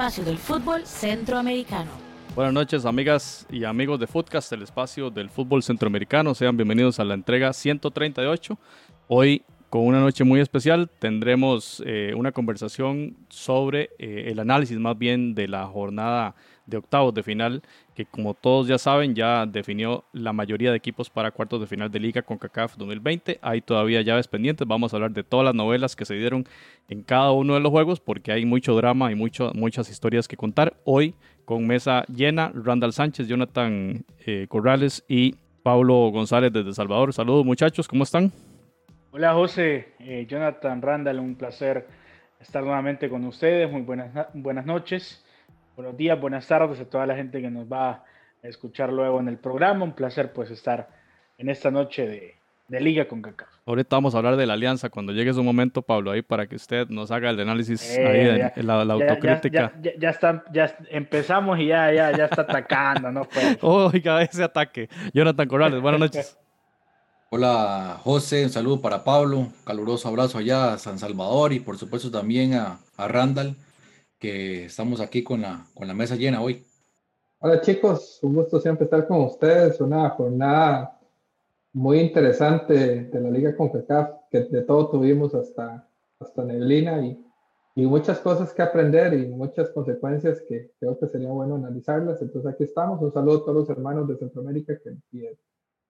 espacio del fútbol centroamericano. Buenas noches, amigas y amigos de Footcast, el espacio del fútbol centroamericano. Sean bienvenidos a la entrega 138. Hoy, con una noche muy especial, tendremos eh, una conversación sobre eh, el análisis más bien de la jornada de octavos de final, que como todos ya saben, ya definió la mayoría de equipos para cuartos de final de liga con CACAF 2020. Hay todavía llaves pendientes. Vamos a hablar de todas las novelas que se dieron en cada uno de los juegos, porque hay mucho drama y mucho, muchas historias que contar. Hoy, con mesa llena, Randall Sánchez, Jonathan eh, Corrales y Pablo González desde Salvador. Saludos muchachos, ¿cómo están? Hola José, eh, Jonathan Randall, un placer estar nuevamente con ustedes. Muy buenas, buenas noches buenos días, buenas tardes a toda la gente que nos va a escuchar luego en el programa. Un placer pues estar en esta noche de, de Liga con Cacao. Ahorita vamos a hablar de la alianza cuando llegue su momento, Pablo, ahí para que usted nos haga el análisis eh, ahí de, la, autocrítica. Ya, ya, está, ya empezamos y ya, ya, ya está atacando, ¿no? Pues. Oiga, ese ataque. Jonathan Corrales, buenas noches. Hola José, un saludo para Pablo, caluroso abrazo allá a San Salvador y por supuesto también a, a Randall que estamos aquí con la, con la mesa llena hoy. Hola chicos, un gusto siempre estar con ustedes, una jornada muy interesante de la Liga CONCACAF, que de todo tuvimos hasta, hasta Neblina y, y muchas cosas que aprender y muchas consecuencias que creo que sería bueno analizarlas. Entonces aquí estamos, un saludo a todos los hermanos de Centroamérica que, y el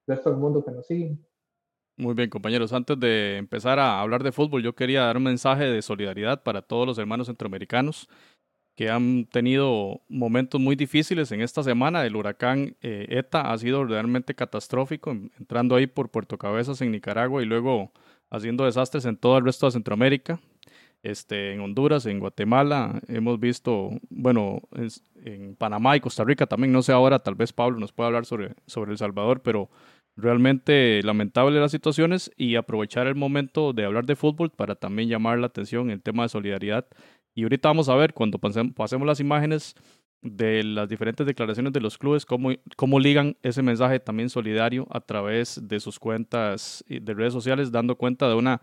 resto del mundo que nos siguen. Muy bien, compañeros. Antes de empezar a hablar de fútbol, yo quería dar un mensaje de solidaridad para todos los hermanos centroamericanos que han tenido momentos muy difíciles en esta semana. El huracán eh, ETA ha sido realmente catastrófico, entrando ahí por Puerto Cabezas en Nicaragua y luego haciendo desastres en todo el resto de Centroamérica. Este, en Honduras, en Guatemala, hemos visto, bueno, en Panamá y Costa Rica también, no sé ahora, tal vez Pablo nos pueda hablar sobre, sobre El Salvador, pero realmente lamentable las situaciones y aprovechar el momento de hablar de fútbol para también llamar la atención el tema de solidaridad. Y ahorita vamos a ver, cuando pasemos las imágenes de las diferentes declaraciones de los clubes, cómo, cómo ligan ese mensaje también solidario a través de sus cuentas de redes sociales, dando cuenta de una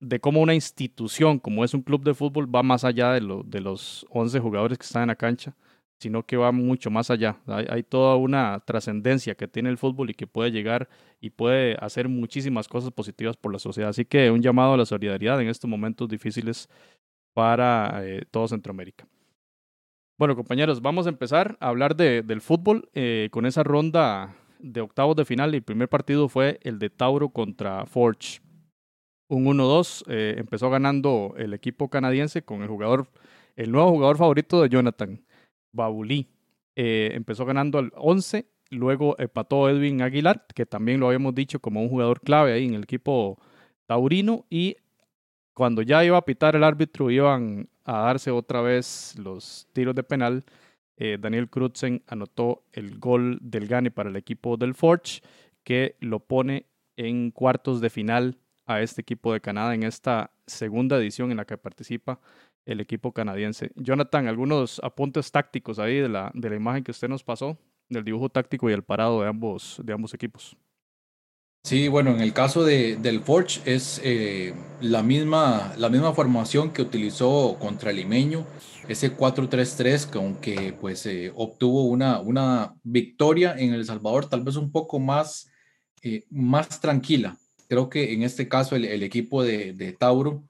de cómo una institución como es un club de fútbol va más allá de, lo, de los 11 jugadores que están en la cancha sino que va mucho más allá. Hay, toda una trascendencia que tiene el fútbol y que puede llegar y puede hacer muchísimas cosas positivas por la sociedad. Así que un llamado a la solidaridad en estos momentos difíciles para eh, todo Centroamérica. Bueno, compañeros, vamos a empezar a hablar de, del fútbol eh, con esa ronda de octavos de final. El primer partido fue el de Tauro contra Forge. Un 1-2. Eh, empezó ganando el equipo canadiense con el jugador, el nuevo jugador favorito de Jonathan, Babulí. Eh, empezó ganando al 11, luego empató Edwin Aguilar, que también lo habíamos dicho como un jugador clave ahí en el equipo taurino, y cuando ya iba a pitar el árbitro, iban a darse otra vez los tiros de penal. Eh, Daniel Crutzen anotó el gol del Gane para el equipo del Forge, que lo pone en cuartos de final a este equipo de Canadá en esta segunda edición en la que participa el equipo canadiense. Jonathan, algunos apuntes tácticos ahí de la, de la imagen que usted nos pasó, del dibujo táctico y el parado de ambos, de ambos equipos. Sí, bueno, en el caso de, del Forge es eh, la, misma, la misma formación que utilizó contra Limeño, ese 4-3-3, con que pues eh, obtuvo una, una victoria en El Salvador, tal vez un poco más, eh, más tranquila. Creo que en este caso el, el equipo de, de Tauro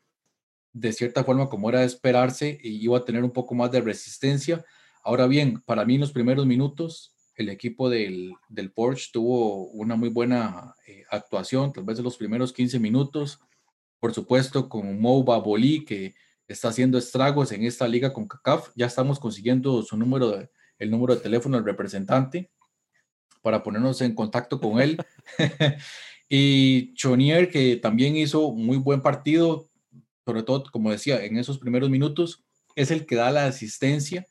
de cierta forma, como era de esperarse, iba a tener un poco más de resistencia. Ahora bien, para mí en los primeros minutos, el equipo del, del Porsche tuvo una muy buena eh, actuación, tal vez en los primeros 15 minutos. Por supuesto, con Mouba Bolí, que está haciendo estragos en esta liga con CACAF. Ya estamos consiguiendo su número, de, el número de teléfono del representante para ponernos en contacto con él. y Chonier, que también hizo muy buen partido, sobre todo, como decía, en esos primeros minutos, es el que da la asistencia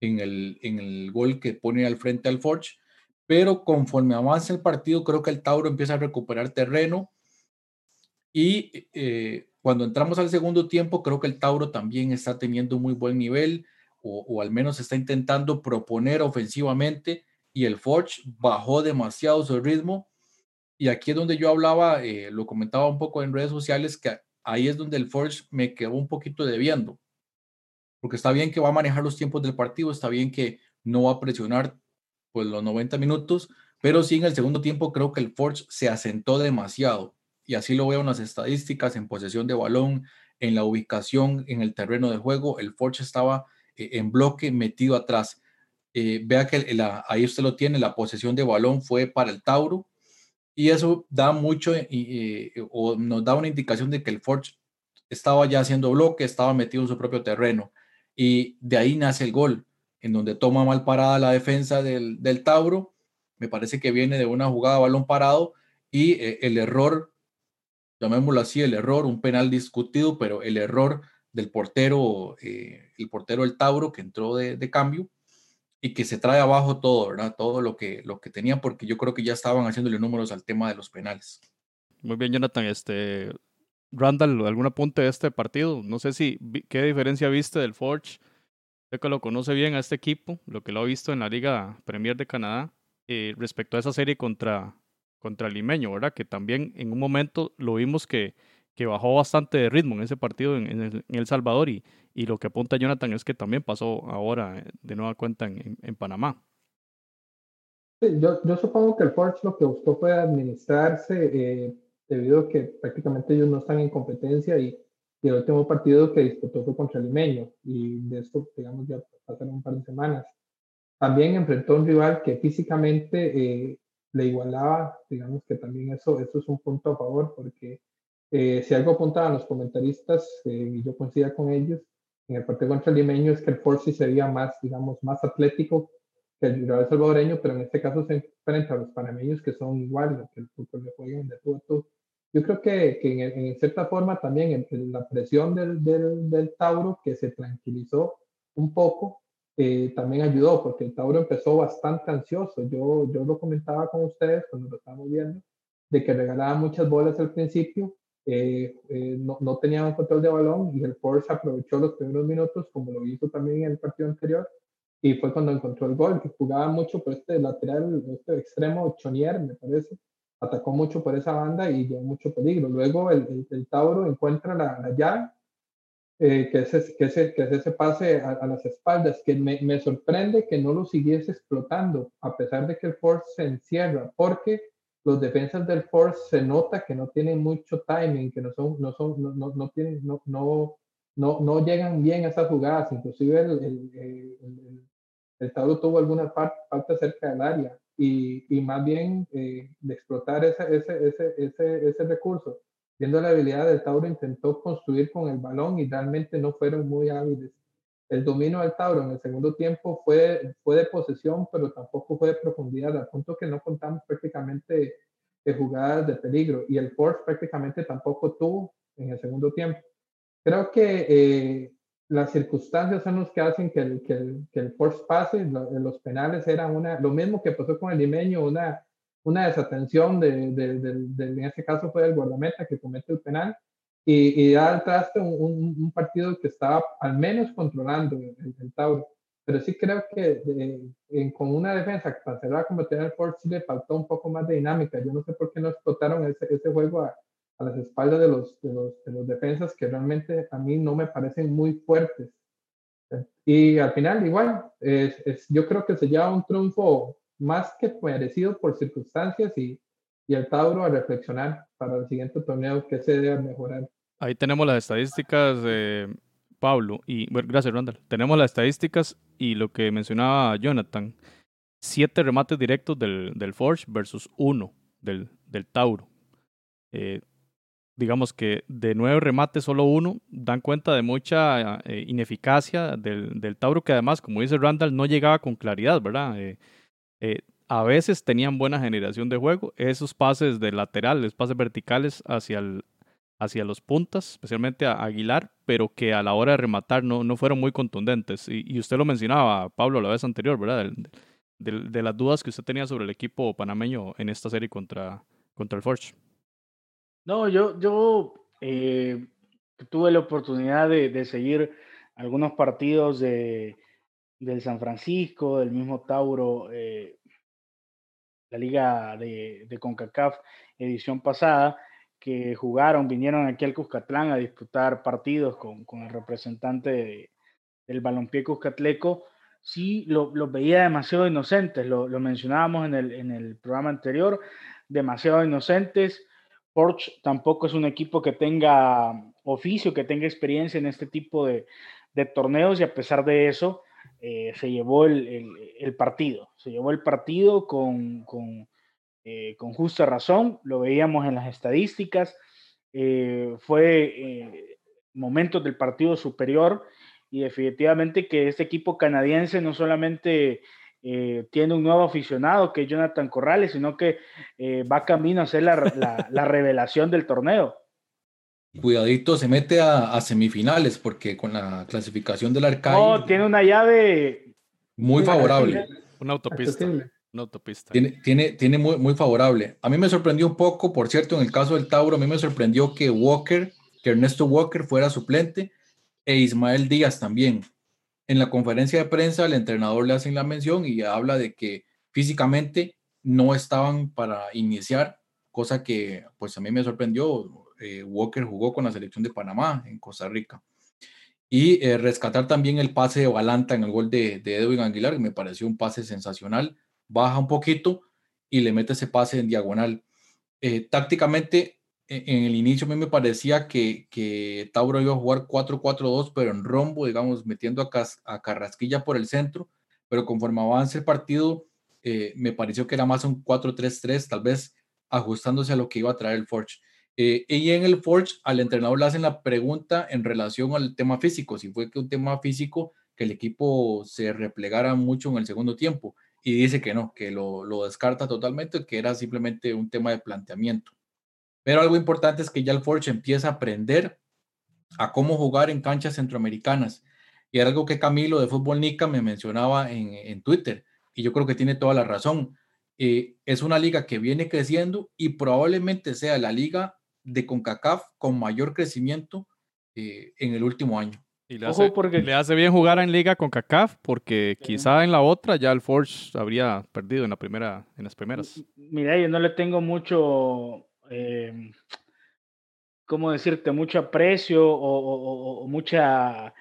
en el, en el gol que pone al frente al Forge. Pero conforme avanza el partido, creo que el Tauro empieza a recuperar terreno. Y eh, cuando entramos al segundo tiempo, creo que el Tauro también está teniendo un muy buen nivel, o, al menos está intentando proponer ofensivamente. Y el Forge bajó demasiado su ritmo. Y aquí es donde yo hablaba, eh, lo comentaba un poco en redes sociales, que ahí es donde el Forge me quedó un poquito debiendo. porque está bien que va a manejar los tiempos del partido, está bien que no va a presionar pues los 90 minutos, pero sí en el segundo tiempo creo que el Forge se asentó demasiado y así lo veo en las estadísticas, en posesión de balón, en la ubicación, en el terreno de juego, el Forge estaba eh, en bloque metido atrás. Eh, vea que ahí usted lo tiene, la posesión de balón fue para el Tauro y eso da mucho eh, o nos da una indicación de que el Forge estaba ya haciendo bloque, estaba metido en su propio terreno y de ahí nace el gol, en donde toma mal parada la defensa del, del Tauro, me parece que viene de una jugada de balón parado y el error llamémoslo así, el error, un penal discutido, pero el error del portero, eh, el portero El Tauro que entró de, cambio y que se trae abajo todo, ¿verdad? Todo lo que, lo que tenían, porque yo creo que ya estaban haciéndole números al tema de los penales. Muy bien, Jonathan. Este, Randall, ¿algún apunte de este partido? No sé si, ¿qué diferencia viste del Forge? Sé que lo conoce bien a este equipo, lo que lo ha visto en la Liga Premier de Canadá, eh, respecto a esa serie contra, contra el Limeño, ¿verdad? Que también en un momento lo vimos que, que bajó bastante de ritmo en ese partido en, el, Salvador y, y, lo que apunta Jonathan es que también pasó ahora eh, de nueva cuenta en, en Panamá. Sí, yo, yo, supongo que el Forge lo que buscó fue administrarse eh, debido a que prácticamente ellos no están en competencia y, y, el último partido que disputó fue contra Limeño y de esto, digamos, ya pasaron un par de semanas. También enfrentó a un rival que físicamente eh, le igualaba, digamos que también eso, eso es un punto a favor, porque eh, si algo apuntaban los comentaristas, eh, y yo coincidía con ellos, en el partido contra el limeño es que el Forci sería más, digamos, más atlético que el rival salvadoreño, pero en este caso se enfrenta a los panameños que son iguales, que el fútbol le juegan de todo, todo. Yo creo que, que en, cierta forma también la presión del, del, del Tauro, que se tranquilizó un poco, eh, también ayudó, porque el Tauro empezó bastante ansioso. Yo, yo lo comentaba con ustedes cuando lo estábamos viendo, de que regalaba muchas bolas al principio, eh, eh, no, no tenía un control de balón y el Force aprovechó los primeros minutos, como lo hizo también en el partido anterior, y fue cuando encontró el gol, que jugaba mucho por este lateral, este extremo, Chonier, me parece, atacó mucho por esa banda y dio mucho peligro. Luego el, el, Tauro encuentra la, la llave eh, que, es ese, que, ese, que es ese pase a, las espaldas, que me, me, sorprende que no lo siguiese explotando, a pesar de que el Force se encierra, porque los defensas del Force se nota que no tienen mucho timing, que no son, no son, no, no, no tienen, no, no, no, llegan bien a esas jugadas, inclusive el, el, el, el tuvo alguna falta cerca del área, y, y más bien eh, de explotar ese, ese, ese, ese, ese recurso Viendo la habilidad del Tauro, intentó construir con el balón y realmente no fueron muy hábiles. El dominio del Tauro en el segundo tiempo fue, fue de posesión, pero tampoco fue de profundidad, al punto que no contamos prácticamente de jugadas de peligro. Y el Force prácticamente tampoco tuvo en el segundo tiempo. Creo que eh, las circunstancias son las que hacen que el, que el, Force pase. Los penales eran una, lo mismo que pasó con el limeño, una una desatención de, de, de, en este caso fue el guardameta que comete el penal y, y da al traste un, un, partido que estaba al menos controlando el, Tauro. Pero sí creo que en, con una defensa tan cerrada como tenía el Ford, sí le faltó un poco más de dinámica. Yo no sé por qué no explotaron ese, ese juego a, a, las espaldas de los, de los, de los defensas que realmente a mí no me parecen muy fuertes. Y al final, igual, es, es, yo creo que se lleva un triunfo más que merecido por circunstancias y, y el Tauro a reflexionar para el siguiente torneo que se debe mejorar. Ahí tenemos las estadísticas de Pablo y gracias Randall. Tenemos las estadísticas y lo que mencionaba Jonathan. Siete remates directos del, del Forge versus uno del, del Tauro. Eh, digamos que de nueve remates solo uno dan cuenta de mucha eh, ineficacia del, del, Tauro que además, como dice Randall, no llegaba con claridad, ¿verdad? Eh, a veces tenían buena generación de juego. Esos pases de laterales, pases verticales hacia, el, hacia los puntas, especialmente a Aguilar, pero que a la hora de rematar no, no fueron muy contundentes. Y, usted lo mencionaba, Pablo, la vez anterior, ¿verdad? De, de, las dudas que usted tenía sobre el equipo panameño en esta serie contra, contra el Forge. No, yo, yo eh, tuve la oportunidad de, de seguir algunos partidos de, del San Francisco, del mismo Tauro, eh, la liga de, de, CONCACAF edición pasada, que jugaron, vinieron aquí al Cuscatlán a disputar partidos con, con el representante del balompié Cuscatleco, sí los lo veía demasiado inocentes, lo, lo mencionábamos en el, en el, programa anterior, demasiado inocentes. Porsche tampoco es un equipo que tenga oficio, que tenga experiencia en este tipo de, de torneos y a pesar de eso eh, se llevó el, el, partido, se llevó el partido con, con, eh, con, justa razón, lo veíamos en las estadísticas, eh, fue momentos del partido superior y definitivamente que este equipo canadiense no solamente eh, tiene un nuevo aficionado que es Jonathan Corrales, sino que eh, va camino a ser la, la, revelación del torneo. Cuidadito, se mete a, semifinales porque con la clasificación del Arcade. No, tiene una llave muy favorable. Una autopista. Una autopista. Tiene, tiene, tiene muy, muy favorable. A mí me sorprendió un poco, por cierto, en el caso del Tauro, a mí me sorprendió que Walker, que Ernesto Walker fuera suplente e Ismael Díaz también. En la conferencia de prensa el entrenador le hace la mención y habla de que físicamente no estaban para iniciar, cosa que pues a mí me sorprendió. Eh, Walker jugó con la selección de Panamá en Costa Rica. Y eh, rescatar también el pase de Balanta en el gol de, de Edwin Aguilar, que me pareció un pase sensacional. Baja un poquito y le mete ese pase en diagonal. Eh, tácticamente e, en el inicio a mí me parecía que, Tauro iba a jugar 4-4-2, pero en rombo, digamos, metiendo a, a, Carrasquilla por el centro, pero conforme avance el partido, eh, me pareció que era más un 4-3-3, tal vez ajustándose a lo que iba a traer el Forge. Eh, y en el Forge, al entrenador le hacen la pregunta en relación al tema físico, si fue que un tema físico que el equipo se replegara mucho en el segundo tiempo, y dice que no, que lo, lo descarta totalmente, que era simplemente un tema de planteamiento. Pero algo importante es que ya el Forge empieza a aprender a cómo jugar en canchas centroamericanas. Y algo que Camilo de Fútbol Nica me mencionaba en, Twitter, y yo creo que tiene toda la razón. Eh, es una liga que viene creciendo y probablemente sea la liga de CONCACAF con mayor crecimiento eh, en el último año. Y le hace, porque... le hace bien jugar en liga con CACAF porque quizá en la otra ya el Forge habría perdido en la primera en las primeras. Mira, yo no le tengo mucho eh, ¿cómo decirte?, mucho aprecio o, mucha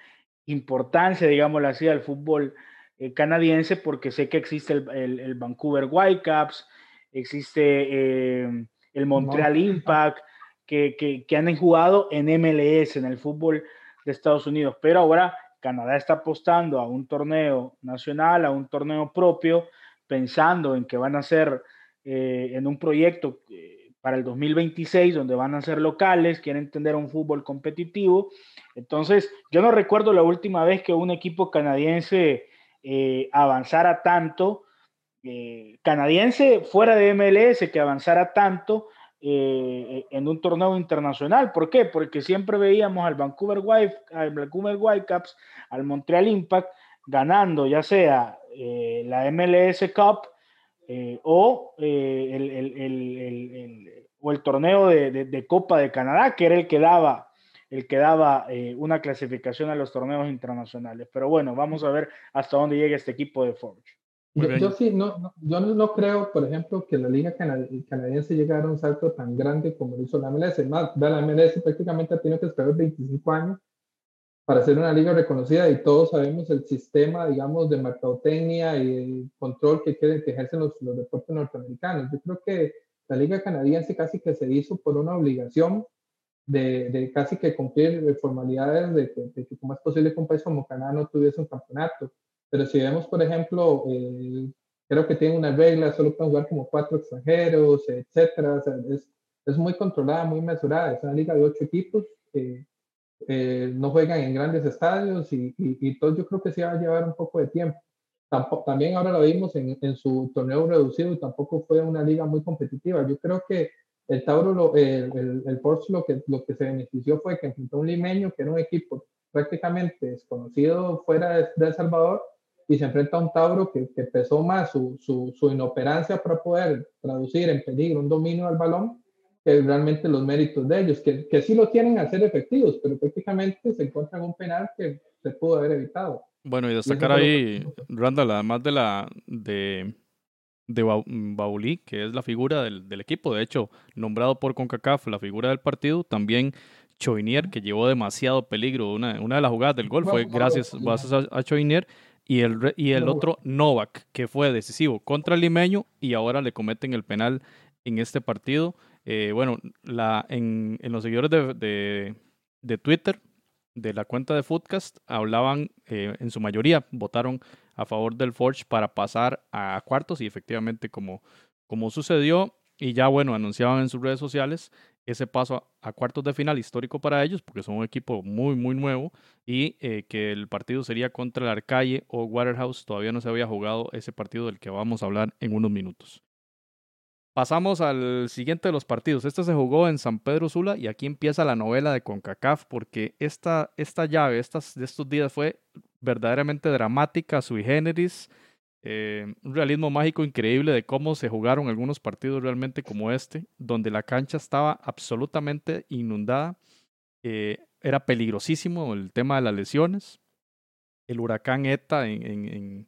importancia, digámoslo así, al fútbol eh, canadiense, porque sé que existe el, Vancouver Whitecaps, existe em, el Montreal Impact, que, que, han jugado en MLS, en el fútbol de Estados Unidos, pero ahora Canadá está apostando a un torneo nacional, a un torneo propio, pensando en que van a ser eh, en un proyecto para el 2026, donde van a ser locales, quieren tener un fútbol competitivo. Entonces, yo no recuerdo la última vez que un equipo canadiense eh, avanzara tanto, eh, canadiense fuera de MLS, que avanzara tanto eh, en un torneo internacional. ¿Por qué? Porque siempre veíamos al Vancouver, White, al Vancouver Whitecaps, al Montreal Impact, ganando ya sea la MLS Cup, eh, o, eh, el, torneo de, de, Copa de Canadá, que era el que daba, el que daba eh, una clasificación a los torneos internacionales. Pero bueno, vamos a ver hasta dónde llega este equipo de Forge. Yo, sí, no, yo no, creo, por ejemplo, que la liga canadiense llegara a un salto tan grande como lo hizo la MLS. Más, la MLS prácticamente ha tenido que esperar 25 años para ser una liga reconocida y todos sabemos el sistema, digamos, de mercadotecnia y el control que, que ejercen los, los, deportes norteamericanos. Yo creo que la liga canadiense casi que se hizo por una obligación de, de casi que cumplir formalidades de que, de que, cómo es posible que un país como Canadá no tuviese un campeonato. Pero si vemos, por ejemplo, eh, creo que tiene una regla, solo pueden jugar como cuatro extranjeros, etcétera. es, es muy controlada, muy mesurada. Es una liga de ocho equipos. Eh, eh, no juegan en grandes estadios y, y, todo yo creo que sí va a llevar un poco de tiempo. también ahora lo vimos en, en, su torneo reducido y tampoco fue una liga muy competitiva. Yo creo que el Tauro, lo, el, el, el Porsche lo que, lo que se benefició fue que enfrentó a un limeño que era un equipo prácticamente desconocido fuera de, El Salvador y se enfrenta a un Tauro que, que pesó más su, su, su, inoperancia para poder traducir en peligro un dominio al balón realmente los méritos de ellos, que, que sí lo tienen a ser efectivos, pero prácticamente se encuentran un penal que se pudo haber evitado. Bueno, y destacar ahí, Randall, además de la de, de Baulí, que es la figura del, del, equipo, de hecho, nombrado por CONCACAF la figura del partido, también Choinier, que llevó demasiado peligro. Una, una de las jugadas del gol fue gracias, a, a Choinier. Y el, y el otro, Novak, que fue decisivo contra el limeño y ahora le cometen el penal en este partido. Eh, bueno, la, en, en, los seguidores de, de, de, Twitter de la cuenta de Footcast hablaban, eh, en su mayoría, votaron a favor del Forge para pasar a cuartos y efectivamente como, como sucedió y ya bueno, anunciaban en sus redes sociales ese paso a, cuartos de final histórico para ellos porque son un equipo muy muy nuevo y eh, que el partido sería contra el Arcalle o Waterhouse, todavía no se había jugado ese partido del que vamos a hablar en unos minutos. Pasamos al siguiente de los partidos. Este se jugó en San Pedro Sula y aquí empieza la novela de CONCACAF porque esta, esta llave de estos días fue verdaderamente dramática, sui generis, eh, un realismo mágico increíble de cómo se jugaron algunos partidos realmente como este, donde la cancha estaba absolutamente inundada. Eh, era peligrosísimo el tema de las lesiones. El huracán ETA en,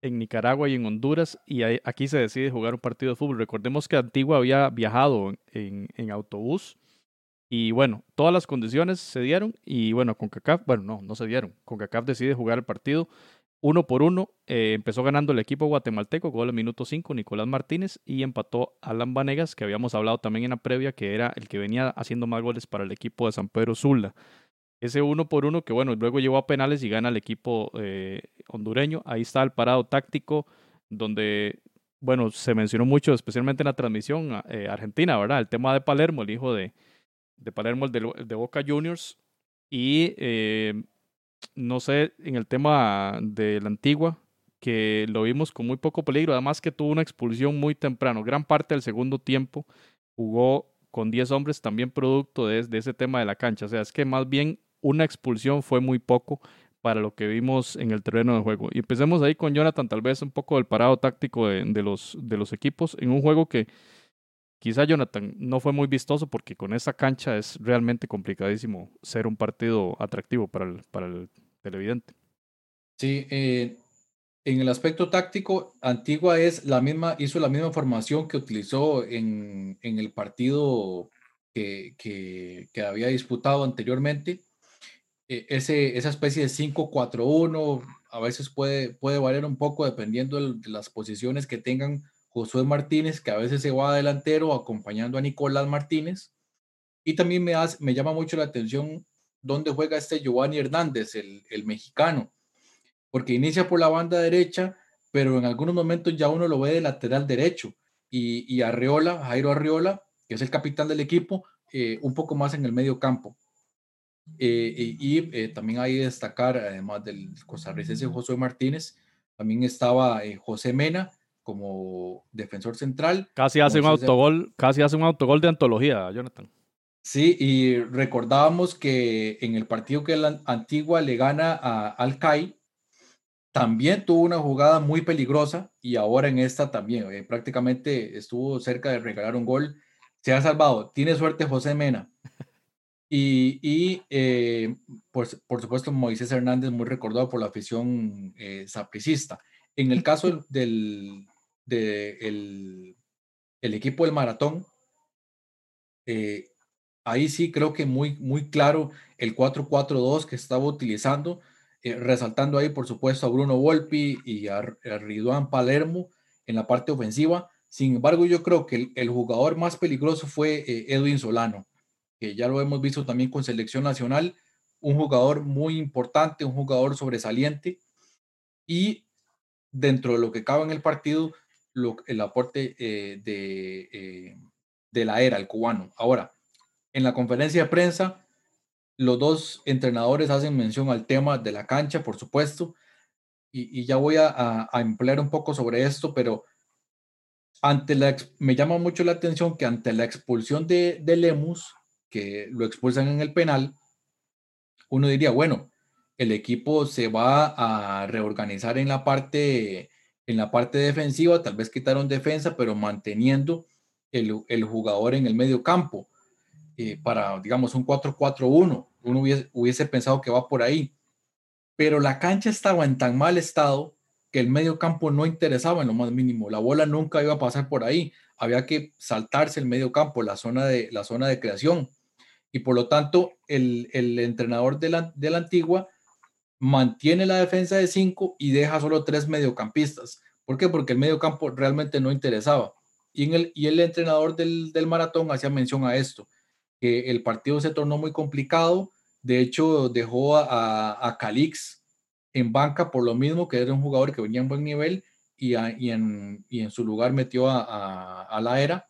Nicaragua y en Honduras, y aquí se decide jugar un partido de fútbol. Recordemos que Antigua había viajado en, autobús y bueno, todas las condiciones se dieron y bueno, con CACAF, bueno, no, no se dieron. Con CACAF decide jugar el partido uno por uno. Eh, empezó ganando el equipo guatemalteco, gol al minuto 5, Nicolás Martínez, y empató Alan Vanegas, que habíamos hablado también en la previa, que era el que venía haciendo más goles para el equipo de San Pedro Sula. Ese uno por uno que bueno, luego llevó a penales y gana el equipo eh, hondureño. Ahí está el parado táctico, donde bueno, se mencionó mucho, especialmente en la transmisión eh, argentina, ¿verdad? El tema de Palermo, el hijo de, Palermo, de, de Boca Juniors. Y no sé, en el tema de la antigua, que lo vimos con muy poco peligro, además que tuvo una expulsión muy temprano. Gran parte del segundo tiempo jugó con 10 hombres, también producto de, ese tema de la cancha. O sea, es que más bien una expulsión fue muy poco para lo que vimos en el terreno de juego. Y empecemos ahí con Jonathan, tal vez un poco del parado táctico de, de los, de los equipos en un juego que Quizá Jonathan no fue muy vistoso porque con esa cancha es realmente complicadísimo ser un partido atractivo para el, para el televidente. Sí, eh, en el aspecto táctico, Antigua es la misma, hizo la misma formación que utilizó en, en el partido que, que, que, había disputado anteriormente. E, ese, esa especie de 5-4-1 a veces puede, puede variar un poco dependiendo de las posiciones que tengan Josué Martínez, que a veces se va delantero acompañando a Nicolás Martínez. Y también me, me llama mucho la atención dónde juega este Giovanni Hernández, el, el mexicano, porque inicia por la banda derecha, pero en algunos momentos ya uno lo ve de lateral derecho. Y, y Arreola, Jairo Arreola, que es el capitán del equipo, eh, un poco más en el medio campo. Eh, y, eh, también hay que destacar, además del costarricense Josué Martínez, también estaba José Mena, como defensor central. Casi hace un autogol, casi hace un autogol de antología, Jonathan. Sí, y recordábamos que en el partido que la Antigua le gana a Alcai, también tuvo una jugada muy peligrosa y ahora en esta también, eh, prácticamente estuvo cerca de regalar un gol. Se ha salvado. Tiene suerte José Mena. Y, y eh, por, por, supuesto, Moisés Hernández, muy recordado por la afición eh, sapricista. En el caso del, del el equipo del maratón, eh, ahí sí creo que muy, muy claro el 4-4-2 que estaba utilizando, eh, resaltando ahí por supuesto a Bruno Volpi y a, a Palermo en la parte ofensiva. Sin embargo, yo creo que el, jugador más peligroso fue eh, Edwin Solano, que ya lo hemos visto también con selección nacional, un jugador muy importante, un jugador sobresaliente y dentro de lo que cabe en el partido, el aporte eh, de, eh, de la era, el cubano. Ahora, en la conferencia de prensa, los dos entrenadores hacen mención al tema de la cancha, por supuesto, y, ya voy a, emplear un poco sobre esto, pero ante la, me llama mucho la atención que ante la expulsión de, de Lemus, que lo expulsan en el penal, uno diría, bueno, el equipo se va a reorganizar en la parte en la parte defensiva, tal vez quitaron defensa, pero manteniendo el, el jugador en el medio campo eh, para, digamos, un 4-4-1. Uno hubiese, hubiese, pensado que va por ahí. Pero la cancha estaba en tan mal estado que el medio campo no interesaba en lo más mínimo. La bola nunca iba a pasar por ahí. Había que saltarse el medio campo, la zona de, la zona de creación. y por lo tanto el, entrenador de la, de la Antigua mantiene la defensa de cinco y deja solo tres mediocampistas. ¿Por qué? Porque el mediocampo realmente no interesaba. Y, el, y el entrenador del, del maratón hacía mención a esto, que el partido se tornó muy complicado. De hecho, dejó a, a Calix en banca por lo mismo, que era un jugador que venía en buen nivel y, y, en, y en, su lugar metió a, a, la era.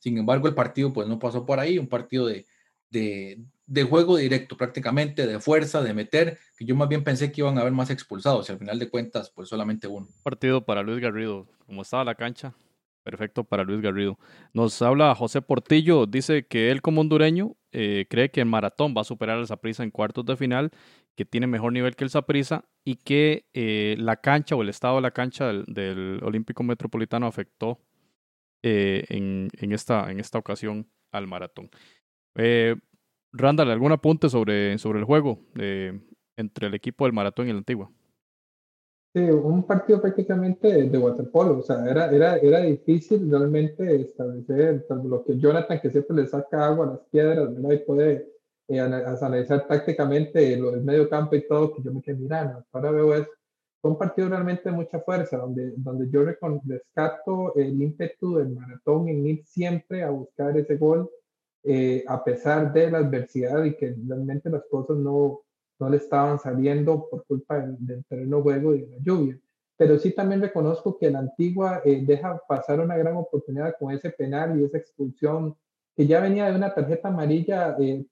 Sin embargo, el partido pues no pasó por ahí, un partido de, de, de, juego directo prácticamente, de fuerza, de meter, que yo más bien pensé que iban a haber más expulsados y al final de cuentas pues solamente uno. Partido para Luis Garrido, como estaba la cancha, perfecto para Luis Garrido. Nos habla José Portillo, dice que él como hondureño eh, cree que el maratón va a superar al Saprissa en cuartos de final, que tiene mejor nivel que el Saprissa y que eh, la cancha o el estado de la cancha del, Olímpico Metropolitano afectó eh, en, en, esta, en esta ocasión al maratón. Eh, Randall, ¿algún apunte sobre, sobre el juego entre el equipo del maratón y el Antigua? Sí, un partido prácticamente de waterpolo, o sea, era, era, era difícil realmente establecer lo que Jonathan, que siempre le saca agua a las piedras, ¿verdad? Y puede eh, analizar tácticamente el medio campo y todo, que yo me quedé mirando. Ahora veo es un partido realmente de mucha fuerza, donde, donde yo rescato el ímpetu del maratón en ir siempre a buscar ese gol, eh, a pesar de la adversidad y que realmente las cosas no, no le estaban saliendo por culpa del, terreno juego y de la lluvia. Pero sí también reconozco que la antigua eh, deja pasar una gran oportunidad con ese penal y esa expulsión que ya venía de una tarjeta amarilla eh,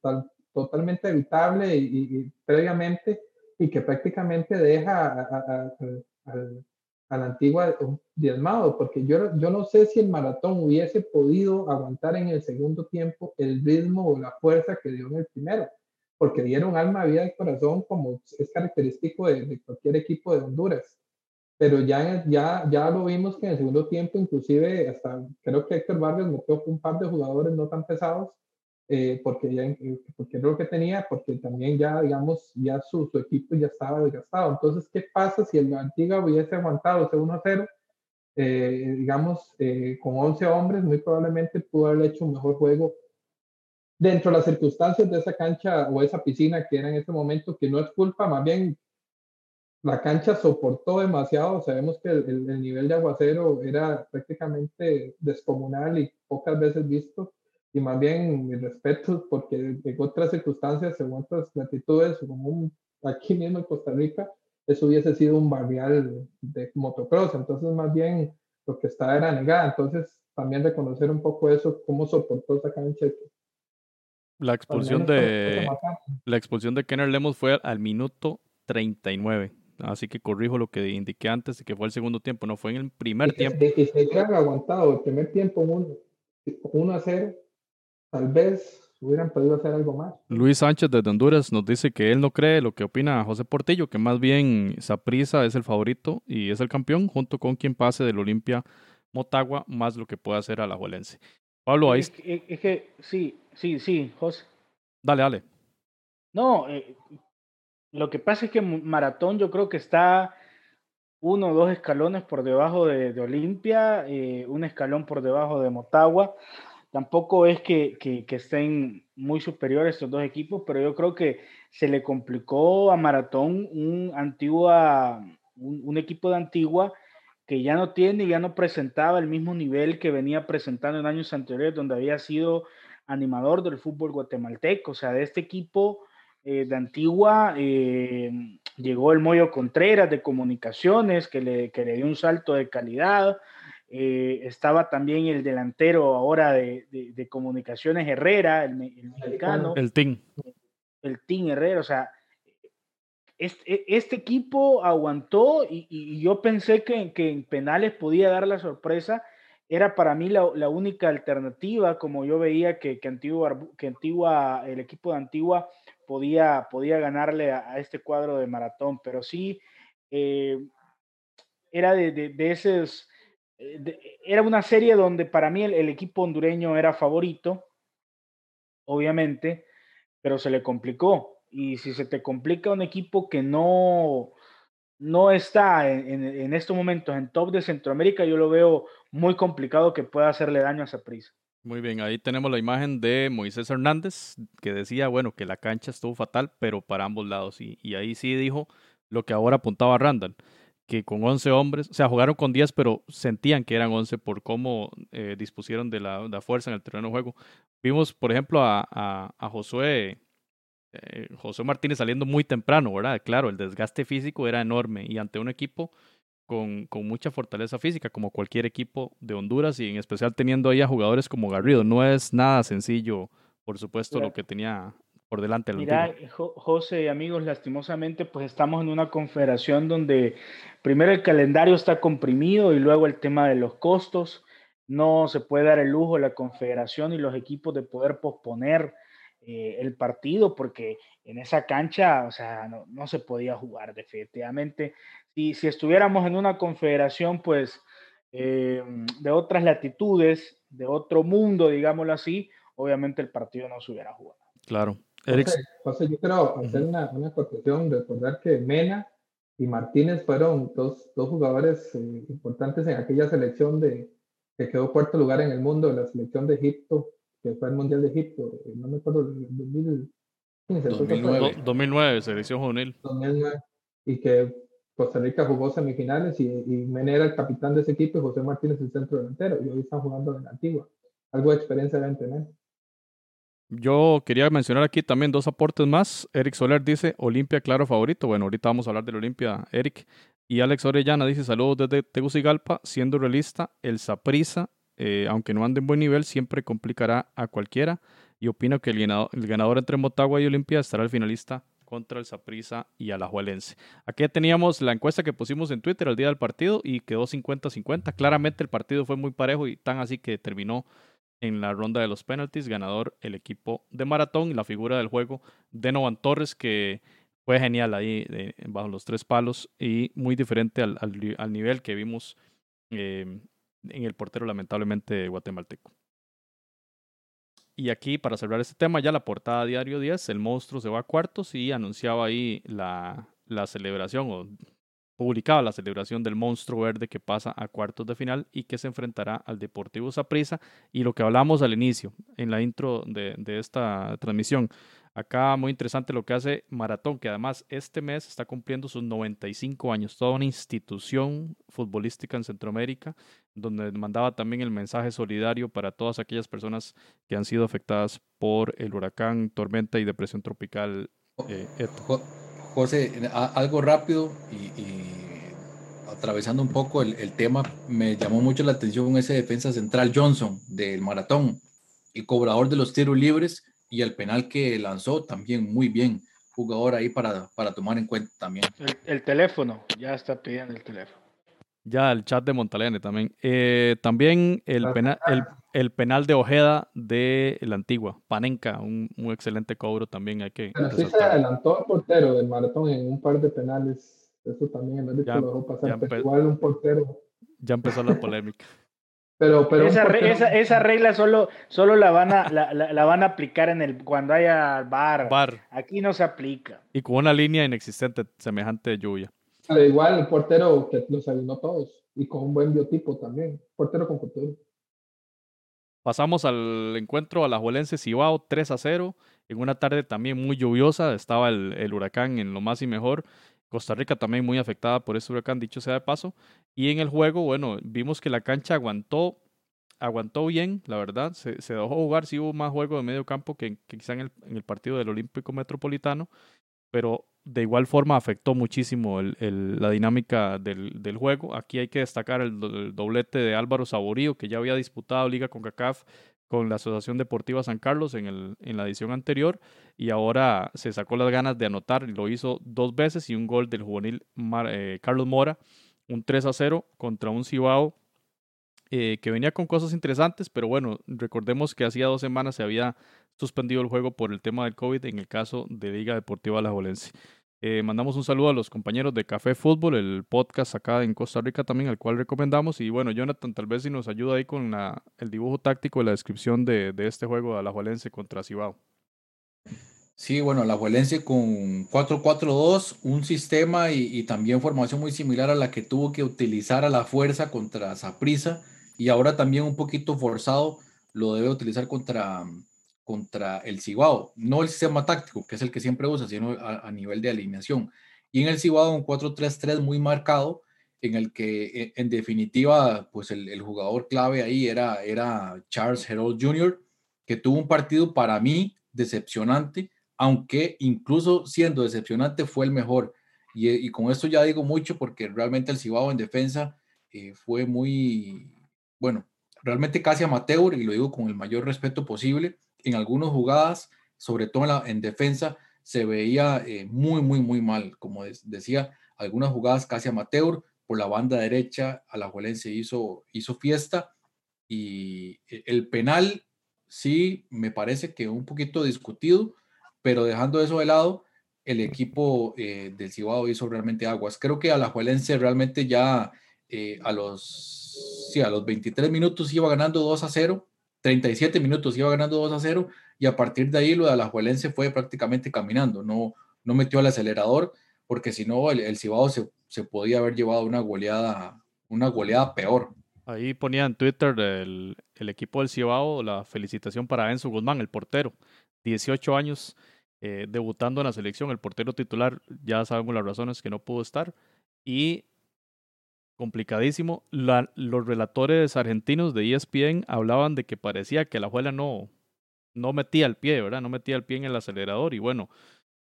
totalmente evitable y, previamente y que prácticamente deja a, a la antigua diezmado, porque yo, yo no sé si el maratón hubiese podido aguantar en el segundo tiempo el ritmo o la fuerza que dio en el primero porque dieron alma, vida y corazón, como es característico de, cualquier equipo de Honduras. Pero ya, ya, ya lo vimos que en el segundo tiempo, inclusive, hasta creo que Héctor Vargas metió un par de jugadores no tan pesados, eh, porque, ya, porque era lo que tenía, porque también ya, digamos, ya su, su equipo ya estaba desgastado. Entonces, ¿qué pasa si el Antigua hubiese aguantado ese 1-0? Eh, digamos, eh, con 11 hombres, muy probablemente pudo haber hecho un mejor juego dentro de las circunstancias de esa cancha o esa piscina que era en ese momento, que no es culpa, más bien la cancha soportó demasiado. Sabemos que el, nivel de aguacero era prácticamente descomunal y pocas veces visto. Y más bien, mi respeto, porque en otras circunstancias, en otras latitudes, como aquí mismo en Costa Rica, eso hubiese sido un barrial de motocross. Entonces, más bien, lo que estaba era negada. Entonces, también reconocer un poco eso, cómo soportó esa cancha la expulsión de la expulsión de Kenner Lemos fue al minuto 39. Así que corrijo lo que indiqué antes que fue el segundo tiempo, no fue en el primer tiempo. Y se hubieran aguantado el primer tiempo 1 a 0, tal vez hubieran podido hacer algo más. Luis Sánchez de Honduras nos dice que él no cree lo que opina José Portillo, que más bien Saprisa es el favorito y es el campeón, junto con quien pase del Olimpia Motagua, más lo que pueda hacer a la Juelense. Pablo, ahí. Es que, sí, sí, sí, José. Dale, dale. No, eh, lo que pasa es que Maratón yo creo que está uno o dos escalones por debajo de, Olimpia, eh, un escalón por debajo de Motagua. Tampoco es que, que, estén muy superiores estos dos equipos, pero yo creo que se le complicó a Maratón un, antigua, un equipo de Antigua que ya no tiene, ya no presentaba el mismo nivel que venía presentando en años anteriores, donde había sido animador del fútbol guatemalteco. O sea, de este equipo eh, de Antigua eh, llegó el Moyo Contreras de comunicaciones, que le, que le dio un salto de calidad. Eh, estaba también el delantero ahora de, de, comunicaciones Herrera, el, el mexicano. El Team. El Team Herrera, o sea, este, este, equipo aguantó y, yo pensé que, en penales podía dar la sorpresa. Era para mí la, única alternativa, como yo veía que, que, Antigua, que Antigua, el equipo de Antigua podía, podía ganarle a, este cuadro de maratón. Pero sí, eh, era de, de, esos, era una serie donde para mí el equipo hondureño era favorito, obviamente, pero se le complicó y si se te complica un equipo que no, no está en, estos momentos en top de Centroamérica, yo lo veo muy complicado que pueda hacerle daño a esa prisa. Muy bien, ahí tenemos la imagen de Moisés Hernández, que decía, bueno, que la cancha estuvo fatal, pero para ambos lados. Y, y ahí sí dijo lo que ahora apuntaba Randall, que con 11 hombres, o sea, jugaron con 10, pero sentían que eran 11 por cómo eh, dispusieron de la, fuerza en el terreno de juego. Vimos, por ejemplo, a, a, Josué, eh, José Martínez saliendo muy temprano, ¿verdad? Claro, el desgaste físico era enorme y ante un equipo con, con, mucha fortaleza física, como cualquier equipo de Honduras, y en especial teniendo ahí a jugadores como Garrido. No es nada sencillo, por supuesto, lo que tenía por delante. El Mira, José, amigos, lastimosamente, pues estamos en una confederación donde primero el calendario está comprimido y luego el tema de los costos. No se puede dar el lujo a la confederación y los equipos de poder posponer eh, el partido porque en esa cancha, o sea, no, no se podía jugar definitivamente y si estuviéramos en una confederación, pues, eh, de otras latitudes, de otro mundo, digámoslo así, obviamente el partido no se hubiera jugado. Claro. José, yo quiero hacer una, una acotación, recordar que Mena y Martínez fueron dos, dos jugadores eh, importantes en aquella selección de, que quedó cuarto lugar en el mundo, la selección de Egipto, que fue el Mundial de Egipto, eh, no me acuerdo, 2000, 2009, 2009, selección juvenil. 2009, y que Costa Rica jugó semifinales y, y Mena era el capitán de ese equipo y José Martínez el centro delantero. Y hoy están jugando en la antigua. Algo de experiencia deben tener. Yo quería mencionar aquí también dos aportes más. Eric Soler dice Olimpia claro favorito. Bueno, ahorita vamos a hablar del Olimpia, Eric. Y Alex Orellana dice saludos desde Tegucigalpa. Siendo realista, el Saprisa, eh, aunque no ande en buen nivel, siempre complicará a cualquiera. Y opino que el ganador, entre Motagua y Olimpia estará el finalista contra el Saprissa y Alajuelense. Aquí teníamos la encuesta que pusimos en Twitter el día del partido y quedó 50-50. Claramente el partido fue muy parejo y tan así que terminó en la ronda de los penaltis, ganador el equipo de Maratón y la figura del juego de Novan Torres que fue genial ahí bajo los tres palos y muy diferente al, al, nivel que vimos eh, en el portero lamentablemente guatemalteco. Y aquí, para cerrar este tema, ya la portada Diario 10, el monstruo se va a cuartos y anunciaba ahí la, la celebración o publicaba la celebración del monstruo verde que pasa a cuartos de final y que se enfrentará al Deportivo Saprissa. Y lo que hablamos al inicio, en la intro de, de esta transmisión, Acá muy interesante lo que hace Maratón, que además este mes está cumpliendo sus 95 años, toda una institución futbolística en Centroamérica, donde mandaba también el mensaje solidario para todas aquellas personas que han sido afectadas por el huracán, tormenta y depresión tropical. Eh, José, algo rápido y, atravesando un poco el, el, tema, me llamó mucho la atención ese defensa central Johnson del Maratón, el cobrador de los tiros libres y el penal que lanzó también muy bien. Jugador ahí para, para tomar en cuenta también. El, teléfono, ya está pidiendo el teléfono. Ya el chat de Montalene también. Eh, también el, penal, el, el, penal de Ojeda de la antigua, Panenka, un, un excelente cobro también hay que. Pero sí se adelantó el portero del maratón en un par de penales. Eso también, en vez de lo pasar, igual un portero. Ya empezó la polémica. Pero, pero esa, esa, regla solo, solo la, van a, la, la, van a aplicar en el cuando haya bar. bar. Aquí no se aplica. Y con una línea inexistente semejante de lluvia. Pero igual el portero que los ayudó todos y con un buen biotipo también. Portero con futuro. Pasamos al encuentro a la Juelense Cibao 3 a 0. En una tarde también muy lluviosa. Estaba el, huracán en lo más y mejor. Costa Rica también muy afectada por ese huracán, dicho sea de paso. Y en el juego, bueno, vimos que la cancha aguantó, aguantó bien, la verdad. Se, dejó jugar, sí hubo más juego de medio campo que, quizá en el, en el, partido del Olímpico Metropolitano, pero de igual forma afectó muchísimo el, la dinámica del, juego. Aquí hay que destacar el, doblete de Álvaro Saborío, que ya había disputado Liga con CACAF con la Asociación Deportiva San Carlos en, en la edición anterior y ahora se sacó las ganas de anotar y lo hizo dos veces y un gol del juvenil eh, Carlos Mora, un 3 a 0 contra un Cibao eh, que venía con cosas interesantes, pero bueno, recordemos que hacía dos semanas se había suspendido el juego por el tema del COVID en el caso de Liga Deportiva La Jolense. Eh, mandamos un saludo a los compañeros de Café Fútbol, el podcast acá en Costa Rica también, al cual recomendamos. Y bueno, Jonathan, tal vez si nos ayuda ahí con el dibujo táctico y la descripción de, de este juego de Alajuelense contra Cibao. Sí, bueno, Alajuelense con 4-4-2, un sistema y, y, también formación muy similar a la que tuvo que utilizar a la fuerza contra Saprisa y ahora también un poquito forzado lo debe utilizar contra, contra el Cibao. No el sistema táctico, que es el que siempre usa, sino a, nivel de alineación. Y en el Cibao un 4-3-3 muy marcado, en el que e, en definitiva, pues el, jugador clave ahí era, era Charles Herold Jr., que tuvo un partido para mí decepcionante, aunque incluso siendo decepcionante fue el mejor. Y, con esto ya digo mucho porque realmente el Cibao en defensa eh, fue muy, bueno, realmente casi amateur, y lo digo con el mayor respeto posible. En algunas jugadas, sobre todo en, defensa, se veía eh, muy, muy, muy mal. Como decía, algunas jugadas casi amateur. Por la banda derecha, Alajuelense hizo, hizo fiesta. Y e, el penal, sí, me parece que un poquito discutido, pero dejando eso de lado, el equipo eh, del Cibao hizo realmente aguas. Creo que Alajuelense realmente ya eh, a los sí, a los 23 minutos iba ganando 2 a 0, 37 minutos iba ganando 2 a 0 y a partir de ahí lo de Alajuelense fue prácticamente caminando, no, no metió el acelerador porque si no el, Cibao se, se, podía haber llevado una goleada, una goleada peor. Ahí ponía en Twitter el, el equipo del Cibao la felicitación para Enzo Guzmán, el portero, 18 años eh, debutando en la selección, el portero titular, ya sabemos las razones que no pudo estar. Y complicadísimo, los relatores argentinos de ESPN hablaban de que parecía que la juela no, no metía el pie, ¿verdad? No metía el pie en el acelerador. Y bueno,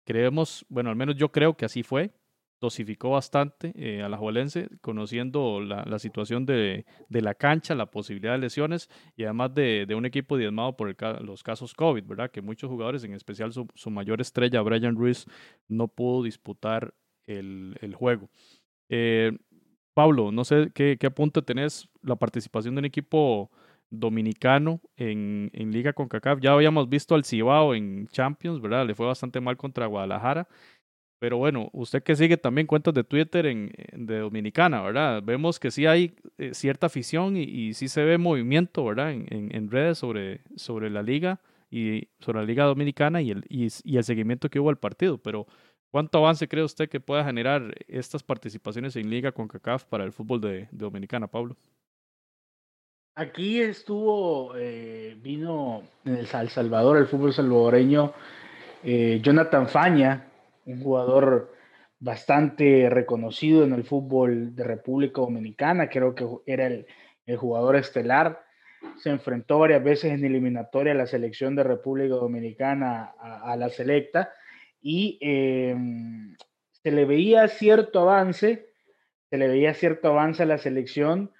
creemos, bueno, al menos yo creo que así fue dosificó bastante eh, a la Juelense, conociendo la, situación de, la cancha, la posibilidad de lesiones y además de, un equipo diezmado por los casos COVID, ¿verdad? Que muchos jugadores, en especial su, mayor estrella, Brian Ruiz, no pudo disputar el, juego. Eh, Pablo, no sé qué, qué apunte tenés la participación de un equipo dominicano en, en Liga CONCACAF. Ya habíamos visto al Cibao en Champions, ¿verdad? Le fue bastante mal contra Guadalajara. Pero bueno, usted que sigue también cuentas de Twitter en, de Dominicana, ¿verdad? Vemos que sí hay eh, cierta afición y, sí se ve movimiento, ¿verdad? En, en, redes sobre, sobre la liga y sobre la liga dominicana y el, y, el seguimiento que hubo al partido. Pero ¿cuánto avance cree usted que pueda generar estas participaciones en liga con CACAF para el fútbol de, Dominicana, Pablo? Aquí estuvo, eh, vino en El Salvador, el fútbol salvadoreño, eh, Jonathan Faña, un jugador bastante reconocido en el fútbol de República Dominicana, creo que era el, jugador estelar. Se enfrentó varias veces en eliminatoria a la selección de República Dominicana a, la selecta y em, se le veía cierto avance, se le veía cierto avance a la selección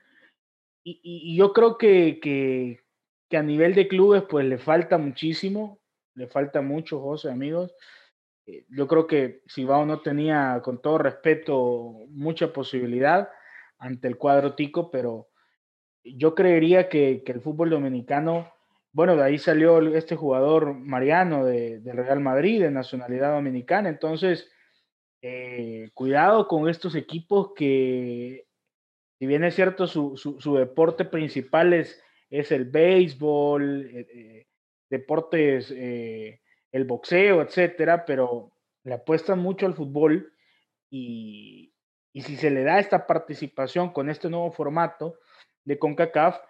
y, yo creo que, que, que, a nivel de clubes pues le falta muchísimo, le falta mucho, José, amigos. Eh, yo creo que Sibao no tenía, con todo respeto, mucha posibilidad ante el cuadro tico, pero yo creería que, el fútbol dominicano, bueno, de ahí salió este jugador Mariano de, Real Madrid, de nacionalidad dominicana, entonces, eh, cuidado con estos equipos que, si bien es cierto, su, su, deporte principal es, es el béisbol, eh, deportes el boxeo, etcétera, pero le apuestan mucho al fútbol y, si se le da esta participación con este nuevo formato de CONCACAF, eh,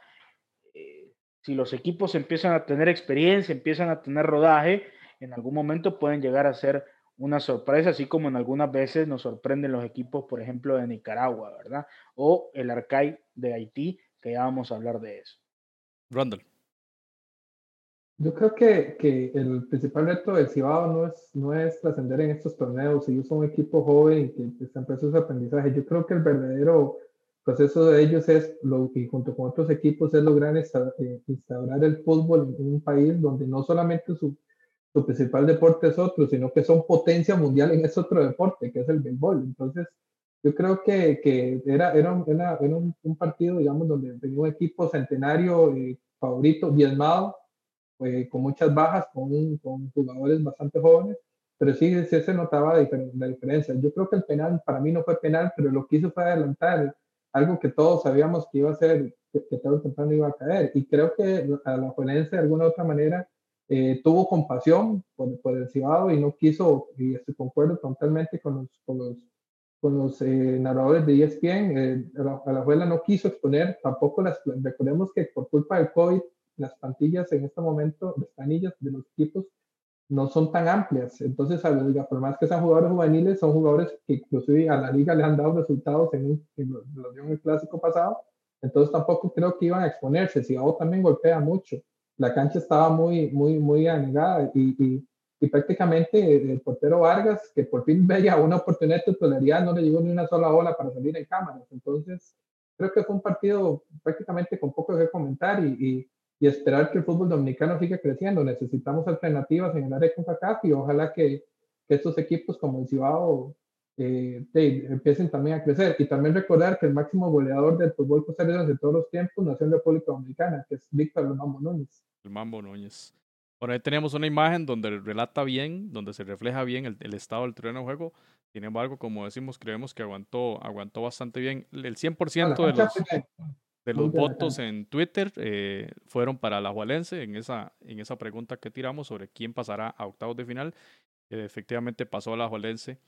si los equipos empiezan a tener experiencia, empiezan a tener rodaje, en algún momento pueden llegar a ser una sorpresa, así como en algunas veces nos sorprenden los equipos, por ejemplo, de Nicaragua, ¿verdad? O el Arcai de Haití, que ya vamos a hablar de eso. Randall. Yo creo que, que, el principal reto del Cibao no es, no es trascender en estos torneos. Ellos son un equipo joven y que está en proceso de aprendizaje. Yo creo que el verdadero proceso de ellos es, lo, y junto con otros equipos, es lograr eh, instaurar el fútbol en un país donde no solamente su, su principal deporte es otro, sino que son potencia mundial en ese otro deporte, que es el béisbol. Entonces, yo creo que, que era, era, un, era, un, partido, digamos, donde tenía un equipo centenario eh, favorito, diezmado, eh, con muchas bajas, con, con, jugadores bastante jóvenes, pero sí, sí se notaba la, diferencia. Yo creo que el penal para mí no fue penal, pero lo que hizo fue adelantar algo que todos sabíamos que iba a ser, que, que tarde o temprano iba a caer. Y creo que a la Juelense de alguna u otra manera eh, tuvo compasión por, por, el Cibado y no quiso, y estoy concuerdo totalmente con los, con los, con los eh, narradores de ESPN, a la, a, la, abuela no quiso exponer tampoco las, recordemos que por culpa del COVID las plantillas en este momento, las planillas de los equipos no son tan amplias. Entonces, a la liga, por más que sean jugadores juveniles, son jugadores que inclusive a la liga le han dado resultados en, en, el clásico pasado. Entonces, tampoco creo que iban a exponerse. Si Gabo también golpea mucho. La cancha estaba muy, muy, muy anegada y, y, prácticamente el portero Vargas, que por fin veía una oportunidad de titularidad, no le llegó ni una sola bola para salir en cámaras. Entonces, creo que fue un partido prácticamente con poco que comentar y, y esperar que el fútbol dominicano siga creciendo. Necesitamos alternativas en el área de CONCACAF y ojalá que, que estos equipos como el Cibao eh, empiecen también a crecer. Y también recordar que el máximo goleador del fútbol costarricense de todos los tiempos nació en la República Dominicana, que es Víctor El Mambo Núñez. El Mambo Núñez. Bueno, ahí tenemos una imagen donde relata bien, donde se refleja bien el, el estado del terreno de juego. Sin embargo, como decimos, creemos que aguantó, aguantó bastante bien. El 100% de los de los votos en Twitter eh, fueron para la Jualense en esa, en esa pregunta que tiramos sobre quién pasará a octavos de final. efectivamente pasó a la Jualense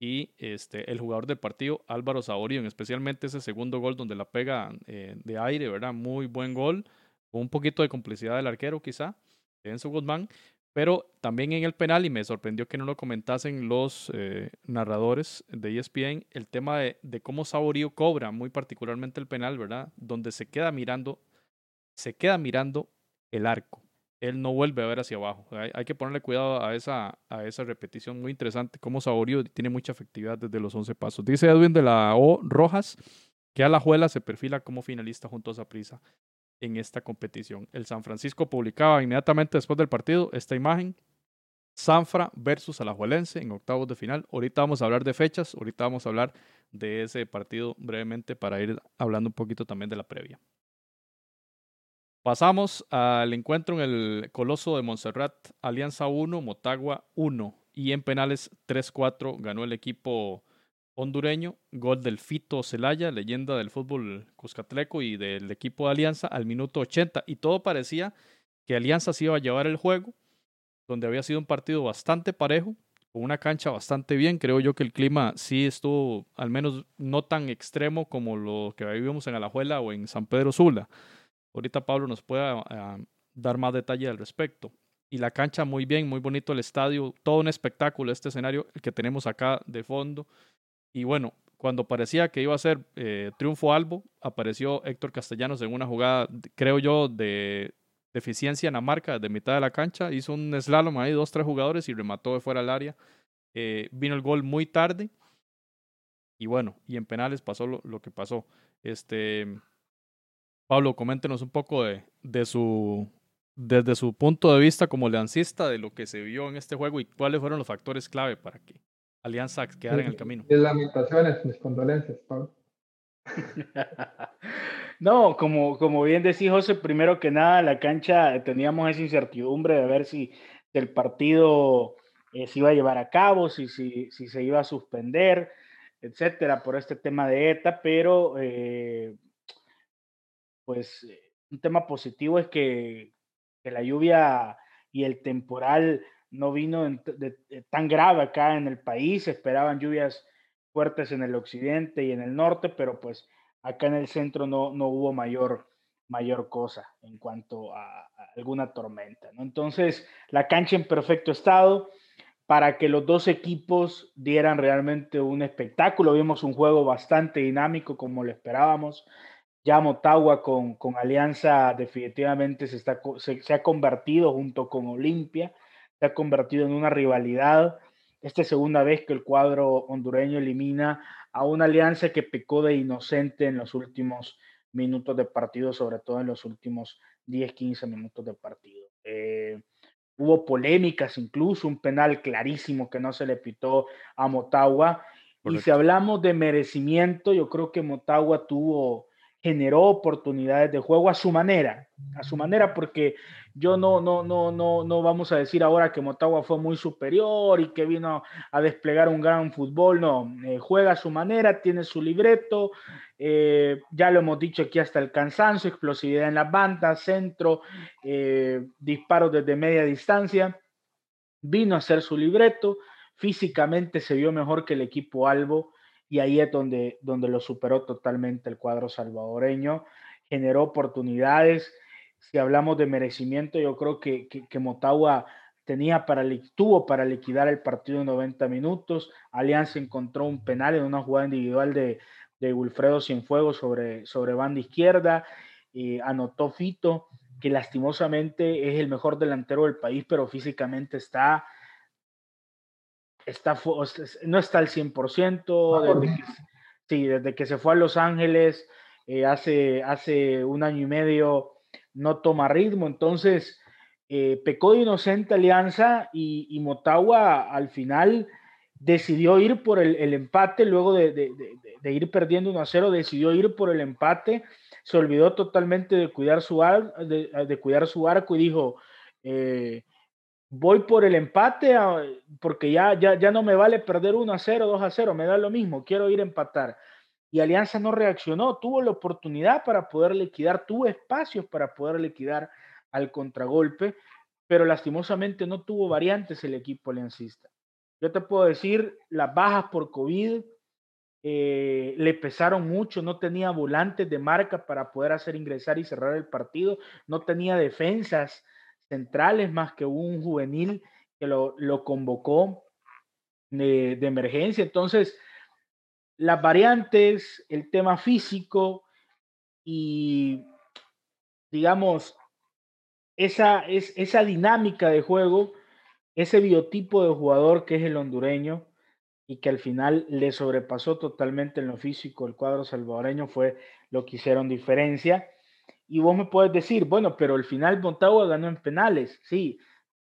y este, el jugador del partido, Álvaro Saborío, especialmente ese segundo gol donde la pega eh, de aire, ¿verdad? Muy buen gol, con un poquito de complicidad del arquero quizá, Enzo Guzmán, pero también en el penal, y me sorprendió que no lo comentasen los eh, narradores de ESPN, el tema de, cómo Saborío cobra, muy particularmente el penal, ¿verdad? Donde se queda mirando, se queda mirando el arco. Él no vuelve a ver hacia abajo. Hay, que ponerle cuidado a esa, a esa repetición muy interesante, cómo Saborío tiene mucha efectividad desde los 11 pasos. Dice Edwin de la O Rojas que a la Juela se perfila como finalista junto a Zaprisa en esta competición. El San Francisco publicaba inmediatamente después del partido esta imagen. Sanfra versus Alajuelense en octavos de final. Ahorita vamos a hablar de fechas, ahorita vamos a hablar de ese partido brevemente para ir hablando un poquito también de la previa. Pasamos al encuentro en el Coloso de Montserrat, Alianza 1, Motagua 1 y en penales 3-4 ganó el equipo hondureño, gol del Fito Celaya, leyenda del fútbol cuscatleco y del equipo de Alianza al minuto 80. Y todo parecía que Alianza se iba a llevar el juego, donde había sido un partido bastante parejo, con una cancha bastante bien. Creo yo que el clima sí estuvo, al menos no tan extremo como lo que vivimos en Alajuela o en San Pedro Sula. Ahorita Pablo nos pueda ah, dar más detalle al respecto. Y la cancha muy bien, muy bonito el estadio, todo un espectáculo este escenario que tenemos acá de fondo. Y bueno, cuando parecía que iba a ser eh, triunfo albo, apareció Héctor Castellanos en una jugada, creo yo, de deficiencia en la marca de mitad de la cancha. Hizo un slalom ahí, dos, tres jugadores y remató de fuera del área. Eh, vino el gol muy tarde. Y bueno, y en penales pasó lo, que pasó. Este, Pablo, coméntenos un poco de, de su desde su punto de vista como lancista de lo que se vio en este juego y cuáles fueron los factores clave para que Alianza quedar en el camino. Mis lamentaciones, mis condolencias, Pablo. no, como, como bien decís, José, primero que nada, la cancha teníamos esa incertidumbre de ver si el partido eh, se iba a llevar a cabo, si, si, si, se iba a suspender, etcétera, por este tema de ETA, pero eh, pues un tema positivo es que, que la lluvia y el temporal no vino tan grave acá en el país, esperaban lluvias fuertes en el occidente y en el norte, pero pues acá en el centro no, no hubo mayor, mayor cosa en cuanto a, alguna tormenta. ¿no? Entonces, la cancha en perfecto estado para que los dos equipos dieran realmente un espectáculo. Vimos un juego bastante dinámico como lo esperábamos. Ya Motagua con, con Alianza definitivamente se, está, se ha convertido junto con Olimpia se ha convertido en una rivalidad. Esta es segunda vez que el cuadro hondureño elimina a una alianza que pecó de inocente en los últimos minutos de partido, sobre todo en los últimos 10, 15 minutos de partido. Eh, hubo polémicas, incluso un penal clarísimo que no se le pitó a Motagua. Y si hablamos de merecimiento, yo creo que Motagua tuvo, generó oportunidades de juego a su manera, a su manera, porque yo no, no, no, no, no vamos a decir ahora que Motagua fue muy superior y que vino a desplegar un gran fútbol, no, eh, juega a su manera, tiene su libreto, eh, ya lo hemos dicho aquí hasta el cansancio, explosividad en la banda, centro, eh, disparos desde media distancia, vino a hacer su libreto, físicamente se vio mejor que el equipo Albo y ahí es donde, donde lo superó totalmente el cuadro salvadoreño, generó oportunidades, si hablamos de merecimiento, yo creo que, que, Motagua tenía para, tuvo para liquidar el partido en 90 minutos. Alianza encontró un penal en una jugada individual de, de Wilfredo Cienfuegos sobre, sobre banda izquierda. y anotó Fito, que lastimosamente es el mejor delantero del país, pero físicamente está, está no está al 100%. Desde que, sí, desde que se fue a Los Ángeles eh, hace, hace un año y medio no toma ritmo. Entonces, eh, pecó de inocente Alianza y, Motagua al final decidió ir por el, empate, luego de, ir perdiendo 1 a 0, decidió ir por el empate, se olvidó totalmente de cuidar su, de, cuidar su arco y dijo, eh, voy por el empate porque ya, ya, ya no me vale perder 1 a 0, 2 a 0, me da lo mismo, quiero ir a empatar y Alianza no reaccionó, tuvo la oportunidad para poder liquidar, tuvo espacios para poder liquidar al contragolpe, pero lastimosamente no tuvo variantes el equipo aliancista. Yo te puedo decir, las bajas por COVID eh, le pesaron mucho, no tenía volantes de marca para poder hacer ingresar y cerrar el partido, no tenía defensas centrales más que un juvenil que lo, convocó de, de emergencia. Entonces, las variantes, el tema físico y, digamos, esa, es, esa dinámica de juego, ese biotipo de jugador que es el hondureño y que al final le sobrepasó totalmente en lo físico el cuadro salvadoreño fue lo que hicieron diferencia. Y vos me puedes decir, bueno, pero al final Montagua ganó en penales. Sí,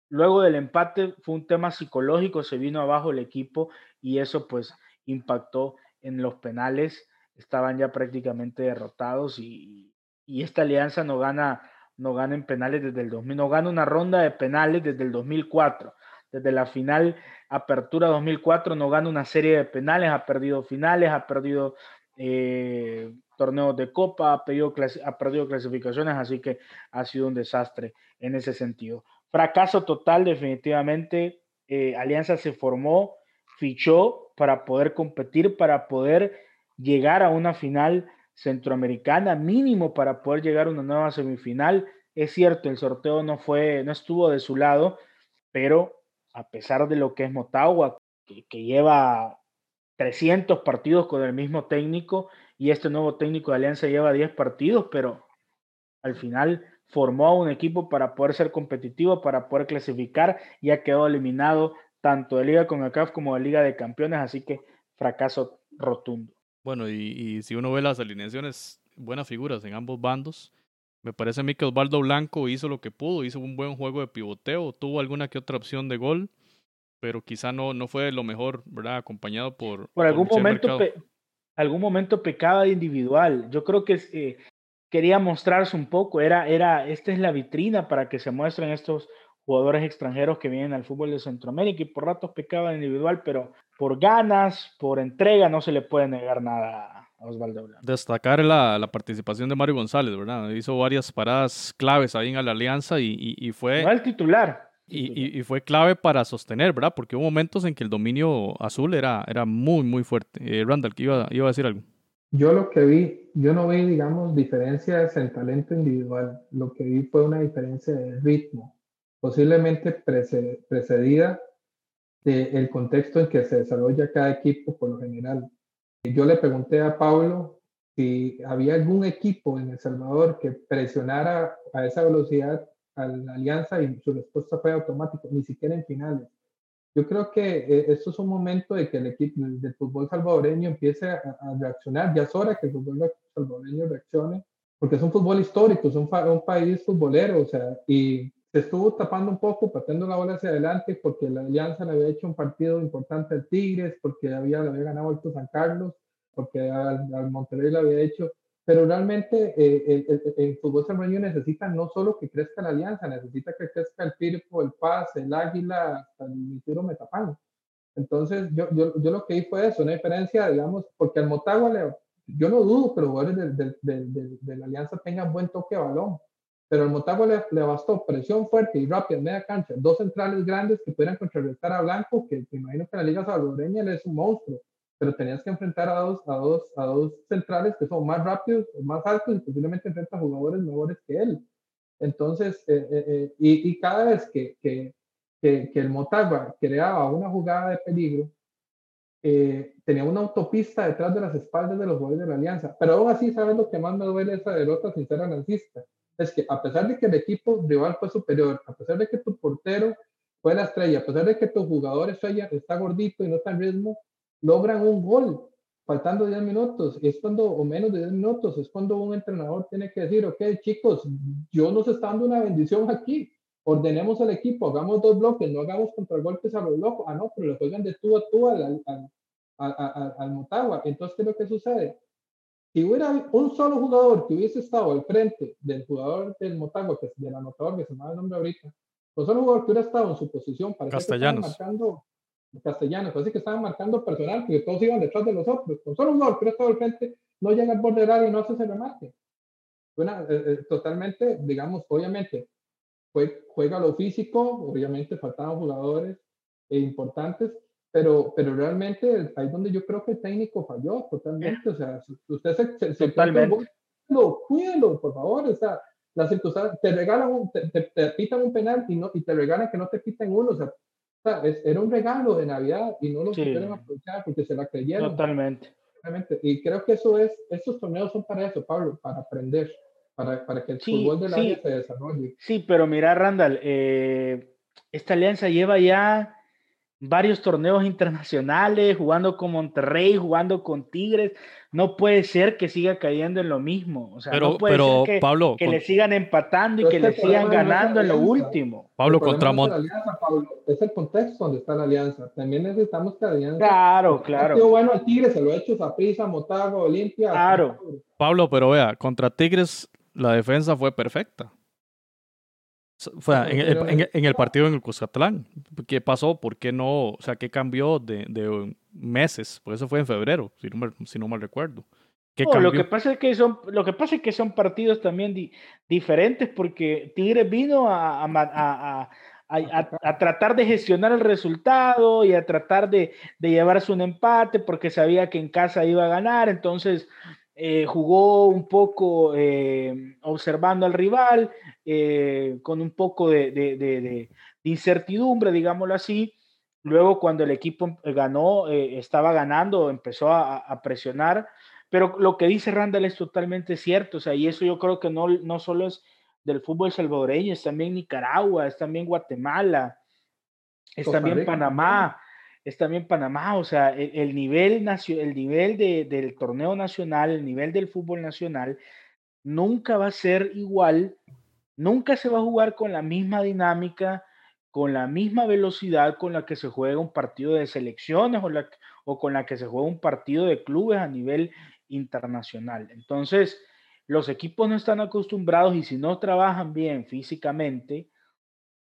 luego del empate fue un tema psicológico, se vino abajo el equipo y eso pues impactó en los penales estaban ya prácticamente derrotados y, esta alianza no gana, no gana en penales desde el 2000, no gana una ronda de penales desde el 2004. Desde la final Apertura 2004 no gana una serie de penales, ha perdido finales, ha perdido eh, torneos de copa, ha ha perdido clasificaciones, así que ha sido un desastre en ese sentido. Fracaso total, definitivamente. Eh, alianza se formó, fichó para poder competir, para poder llegar a una final centroamericana, mínimo para poder llegar a una nueva semifinal. Es cierto, el sorteo no fue, no estuvo de su lado, pero a pesar de lo que es Motagua, que, lleva 300 partidos con el mismo técnico y este nuevo técnico de Alianza lleva 10 partidos, pero al final formó un equipo para poder ser competitivo, para poder clasificar y ha quedado eliminado tanto de Liga con CAF como de Liga de Campeones, así que fracaso rotundo. Bueno, y, si uno ve las alineaciones, buenas figuras en ambos bandos. Me parece a mí que Osvaldo Blanco hizo lo que pudo, hizo un buen juego de pivoteo, tuvo alguna que otra opción de gol, pero quizá no, no fue lo mejor, ¿verdad? Acompañado por... Por algún, momento, algún momento pecaba de individual. Yo creo que eh, quería mostrarse un poco, era, era, esta es la vitrina para que se muestren estos jugadores extranjeros que vienen al fútbol de Centroamérica y por ratos pecaba individual, pero por ganas, por entrega, no se le puede negar nada a Osvaldo Blanco. Destacar la, la, participación de Mario González, ¿verdad? Hizo varias paradas claves ahí en la alianza y, y, fue... No el titular. Y, y, fue clave para sostener, ¿verdad? Porque hubo momentos en que el dominio azul era, era muy, muy fuerte. Eh, Randall, ¿qué iba, iba a decir algo? Yo lo que vi, yo no vi, digamos, diferencias en talento individual. Lo que vi fue una diferencia de ritmo posiblemente precedida del contexto en que se desarrolla cada equipo por lo general. Yo le pregunté a Pablo si había algún equipo en El Salvador que presionara a esa velocidad a la alianza y su respuesta fue automática, ni siquiera en finales. Yo creo que eh, esto es un momento de que el equipo del fútbol salvadoreño empiece a, reaccionar. Ya es hora que el fútbol salvadoreño reaccione, porque es un fútbol histórico, es un, un país futbolero, o sea, y estuvo tapando un poco, pateando la bola hacia adelante, porque la Alianza le había hecho un partido importante al Tigres, porque había, le había ganado al San Carlos, porque al, Monterrey le había hecho. Pero realmente eh, el, fútbol salvadoreño necesita no solo que crezca la Alianza, necesita que crezca el Pirpo, el Paz, el Águila, hasta el Mituro Metapán. Entonces, yo, yo, yo, lo que vi fue eso, una diferencia, digamos, porque al Motagua, le, yo no dudo que los jugadores de, de, de, de, la Alianza tengan buen toque de balón, pero al Motagua le, bastó presión fuerte y rápida en media cancha, dos centrales grandes que pudieran contrarrestar a Blanco, que te imagino que la Liga Salvadoreña es un monstruo, pero tenías que enfrentar a dos, a dos, a dos centrales que son más rápidos, más altos y posiblemente enfrentan a jugadores mejores que él. Entonces, eh, eh, eh, y, y, cada vez que, que, que, que, el Motagua creaba una jugada de peligro, tenía una autopista detrás de las espaldas de los jugadores de la Alianza. Pero aún así, ¿sabes lo que más me duele esa derrota sin ser analista? Es que a pesar de que el equipo rival fue superior, a pesar de que tu portero fue la estrella, a pesar de que tu jugador está gordito y no está en ritmo, logran un gol faltando 10 minutos, es cuando, o menos de 10 minutos, es cuando un entrenador tiene que decir, ok, chicos, yo nos está dando una bendición aquí, ordenemos el equipo, hagamos dos bloques, no hagamos contragolpes a los locos, ah, no, pero le juegan de tú a tú al, al, al, al, Motagua. Entonces, ¿qué es lo que sucede? Si hubiera un solo jugador que hubiese estado al frente del jugador del Motagua, que es del anotador, que se me el nombre ahorita, un solo jugador que hubiera estado en su posición, para Castellanos. marcando castellanos, así que estaban marcando personal, porque todos iban detrás de los otros. Con solo un gol, pero todo el frente no llega al borde del área y no hace ese remate. Bueno, eh, eh, totalmente, digamos, obviamente, fue, juega lo físico, obviamente faltaban jugadores eh, importantes, pero, pero realmente ahí donde yo creo que el técnico falló totalmente. O sea, usted se, se, totalmente. cuídelo, por favor. O sea, las circunstancias, te regalan, un, te, te, pitan un penal y, no, y te regalan que no te piten uno. O sea, era un regalo de Navidad y no lo pudieron aprovechar porque se la creyeron. Totalmente. Y creo que eso es, estos torneos son para eso, Pablo, para aprender, para, para que el fútbol de la sí. se desarrolle. Sí, pero mira, Randall, eh, esta alianza lleva ya varios torneos internacionales, jugando con Monterrey, jugando con Tigres. No puede ser que siga cayendo en lo mismo. O sea, pero, no puede pero ser que, Pablo, que le sigan empatando y que le sigan ganando en lo último. Pablo contra Monterrey. Es el contexto donde está la alianza. También necesitamos que la alianza. Claro, claro. bueno el Tigres, se lo ha hecho Zaprisa, Motago, Olimpia. Claro. Pablo, pero vea, contra Tigres la defensa fue perfecta. Fue en, el, en, en, el partido en el Cuscatlán. ¿Qué pasó? ¿Por qué no? O sea, ¿qué cambió de, de meses? Por eso fue en febrero, si no, me, si no mal recuerdo. ¿Qué no, lo que pasa es que son, lo que pasa es que son partidos también di, diferentes porque Tigres vino a, a, a, a, a, tratar de gestionar el resultado y a tratar de, de llevarse un empate porque sabía que en casa iba a ganar. Entonces, eh, jugó un poco eh, observando al rival, eh, con un poco de, de, de, de, incertidumbre, digámoslo así. Luego, cuando el equipo ganó, estaba ganando, empezó a, a, presionar. Pero lo que dice Randall es totalmente cierto. O sea, y eso yo creo que no, no solo es del fútbol salvadoreño, es también Nicaragua, es también Guatemala, es también Panamá es también Panamá, o sea, el, el nivel, el nivel de, del torneo nacional, el nivel del fútbol nacional, nunca va a ser igual, nunca se va a jugar con la misma dinámica, con la misma velocidad con la que se juega un partido de selecciones o, con la que se juega un partido de clubes a nivel internacional. Entonces, los equipos no están acostumbrados y si no trabajan bien físicamente,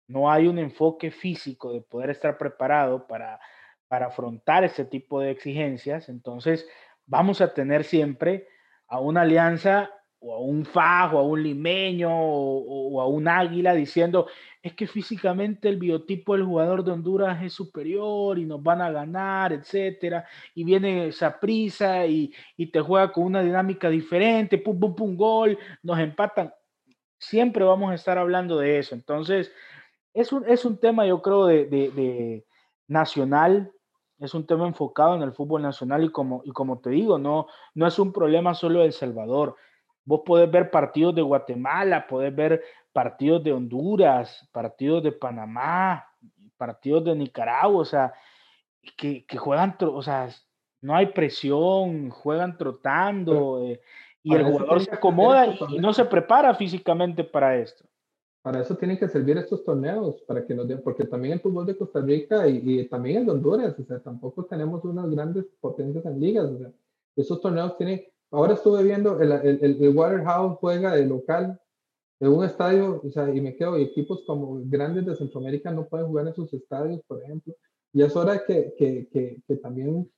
no hay un enfoque físico de poder estar preparado para para afrontar ese tipo de exigencias, entonces vamos a tener siempre a una alianza o a un fajo, a un limeño o, o, a un águila diciendo, es que físicamente el biotipo del jugador de Honduras es superior y nos van a ganar, etcétera, y viene esa prisa y, y te juega con una dinámica diferente, pum, pum, pum, gol, nos empatan. Siempre vamos a estar hablando de eso. Entonces, es un, es un tema, yo creo, de, de nacional, es un tema enfocado en el fútbol nacional y como, y como te digo, no, no es un problema solo de El Salvador. Vos podés ver partidos de Guatemala, podés ver partidos de Honduras, partidos de Panamá, partidos de Nicaragua, o sea, que, que juegan, o sea, no hay presión, juegan trotando eh, y el jugador se acomoda y no se prepara físicamente para esto para eso tienen que servir estos torneos, para que nos den, porque también el fútbol de Costa Rica y, y, también el de Honduras, o sea, tampoco tenemos unas grandes potencias en ligas, o sea, esos torneos tienen, ahora estuve viendo, el, el, el Waterhouse juega de local en un estadio, o sea, y me quedo, y equipos como grandes de Centroamérica no pueden jugar en sus estadios, por ejemplo, y es hora que, que, que, que también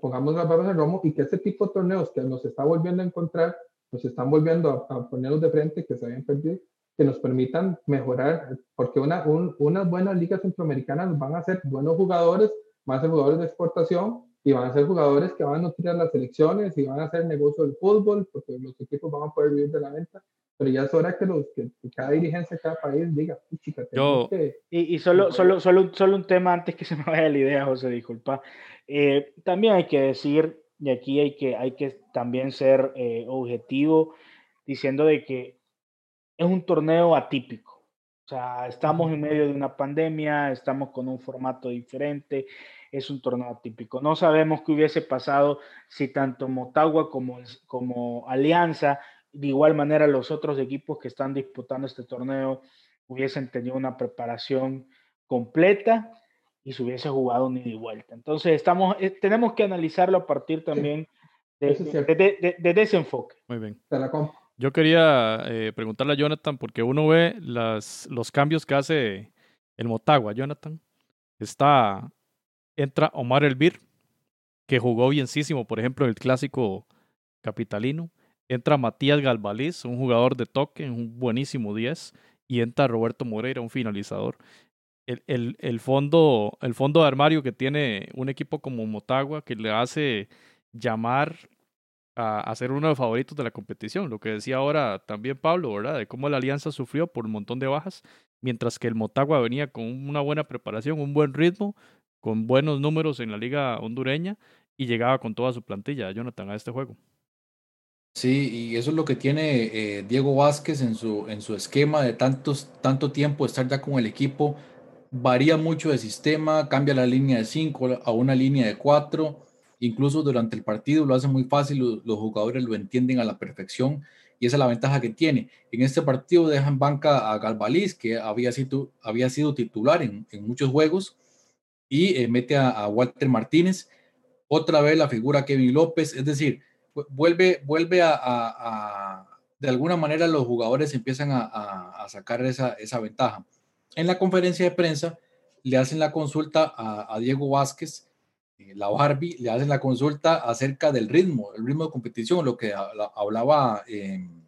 pongamos las barbas en romo y que ese tipo de torneos que nos está volviendo a encontrar, nos están volviendo a, a ponernos de frente, que se habían perdido, que nos permitan mejorar, porque una, un, unas buenas ligas centroamericanas van a ser buenos jugadores, van a ser jugadores de exportación y van a ser jugadores que van a nutrir a las selecciones y van a hacer negocio del fútbol, porque los equipos van a poder vivir de la venta. Pero ya es hora que, los, que, cada dirigencia de cada país diga, chica, Yo, y, y, solo, solo, solo, solo un tema antes que se me vaya la idea, José, disculpa. Eh, también hay que decir, y aquí hay que, hay que también ser eh, objetivo, diciendo de que es un torneo atípico. O sea, estamos en medio de una pandemia, estamos con un formato diferente, es un torneo típico. No sabemos qué hubiese pasado si tanto Motagua como, como Alianza, de igual manera los otros equipos que están disputando este torneo, hubiesen tenido una preparación completa y se hubiese jugado ni de vuelta. Entonces, estamos, eh, tenemos que analizarlo a partir también de, de, ese enfoque. Muy bien. Yo quería eh, preguntarle a Jonathan, porque uno ve las, los cambios que hace el Motagua, Jonathan. Está entra Omar Elvir, que jugó bienísimo, por ejemplo, el clásico capitalino. Entra Matías Galvaliz, un jugador de toque, un buenísimo 10. Y entra Roberto Moreira, un finalizador. El, el, el, fondo, el fondo de armario que tiene un equipo como Motagua, que le hace llamar a, ser uno de los favoritos de la competición. Lo que decía ahora también Pablo, ¿verdad? De cómo la alianza sufrió por un montón de bajas, mientras que el Motagua venía con una buena preparación, un buen ritmo, con buenos números en la liga hondureña y llegaba con toda su plantilla, Jonathan, a este juego. Sí, y eso es lo que tiene eh, Diego Vázquez en su, en su esquema de tantos, tanto tiempo estar ya con el equipo. Varía mucho de sistema, cambia la línea de 5 a una línea de 4. Incluso durante el partido lo hace muy fácil, los, jugadores lo entienden a la perfección y esa es la ventaja que tiene. En este partido dejan banca a Galvaliz, que había sido, había sido titular en, en muchos juegos, y eh, mete a, Walter Martínez, otra vez la figura Kevin López, es decir, vuelve, vuelve a, de alguna manera los jugadores empiezan a, sacar esa, esa, ventaja. En la conferencia de prensa le hacen la consulta a, Diego Vázquez, la Barbie, le hacen la consulta acerca del ritmo, el ritmo de competición, lo que hablaba, em,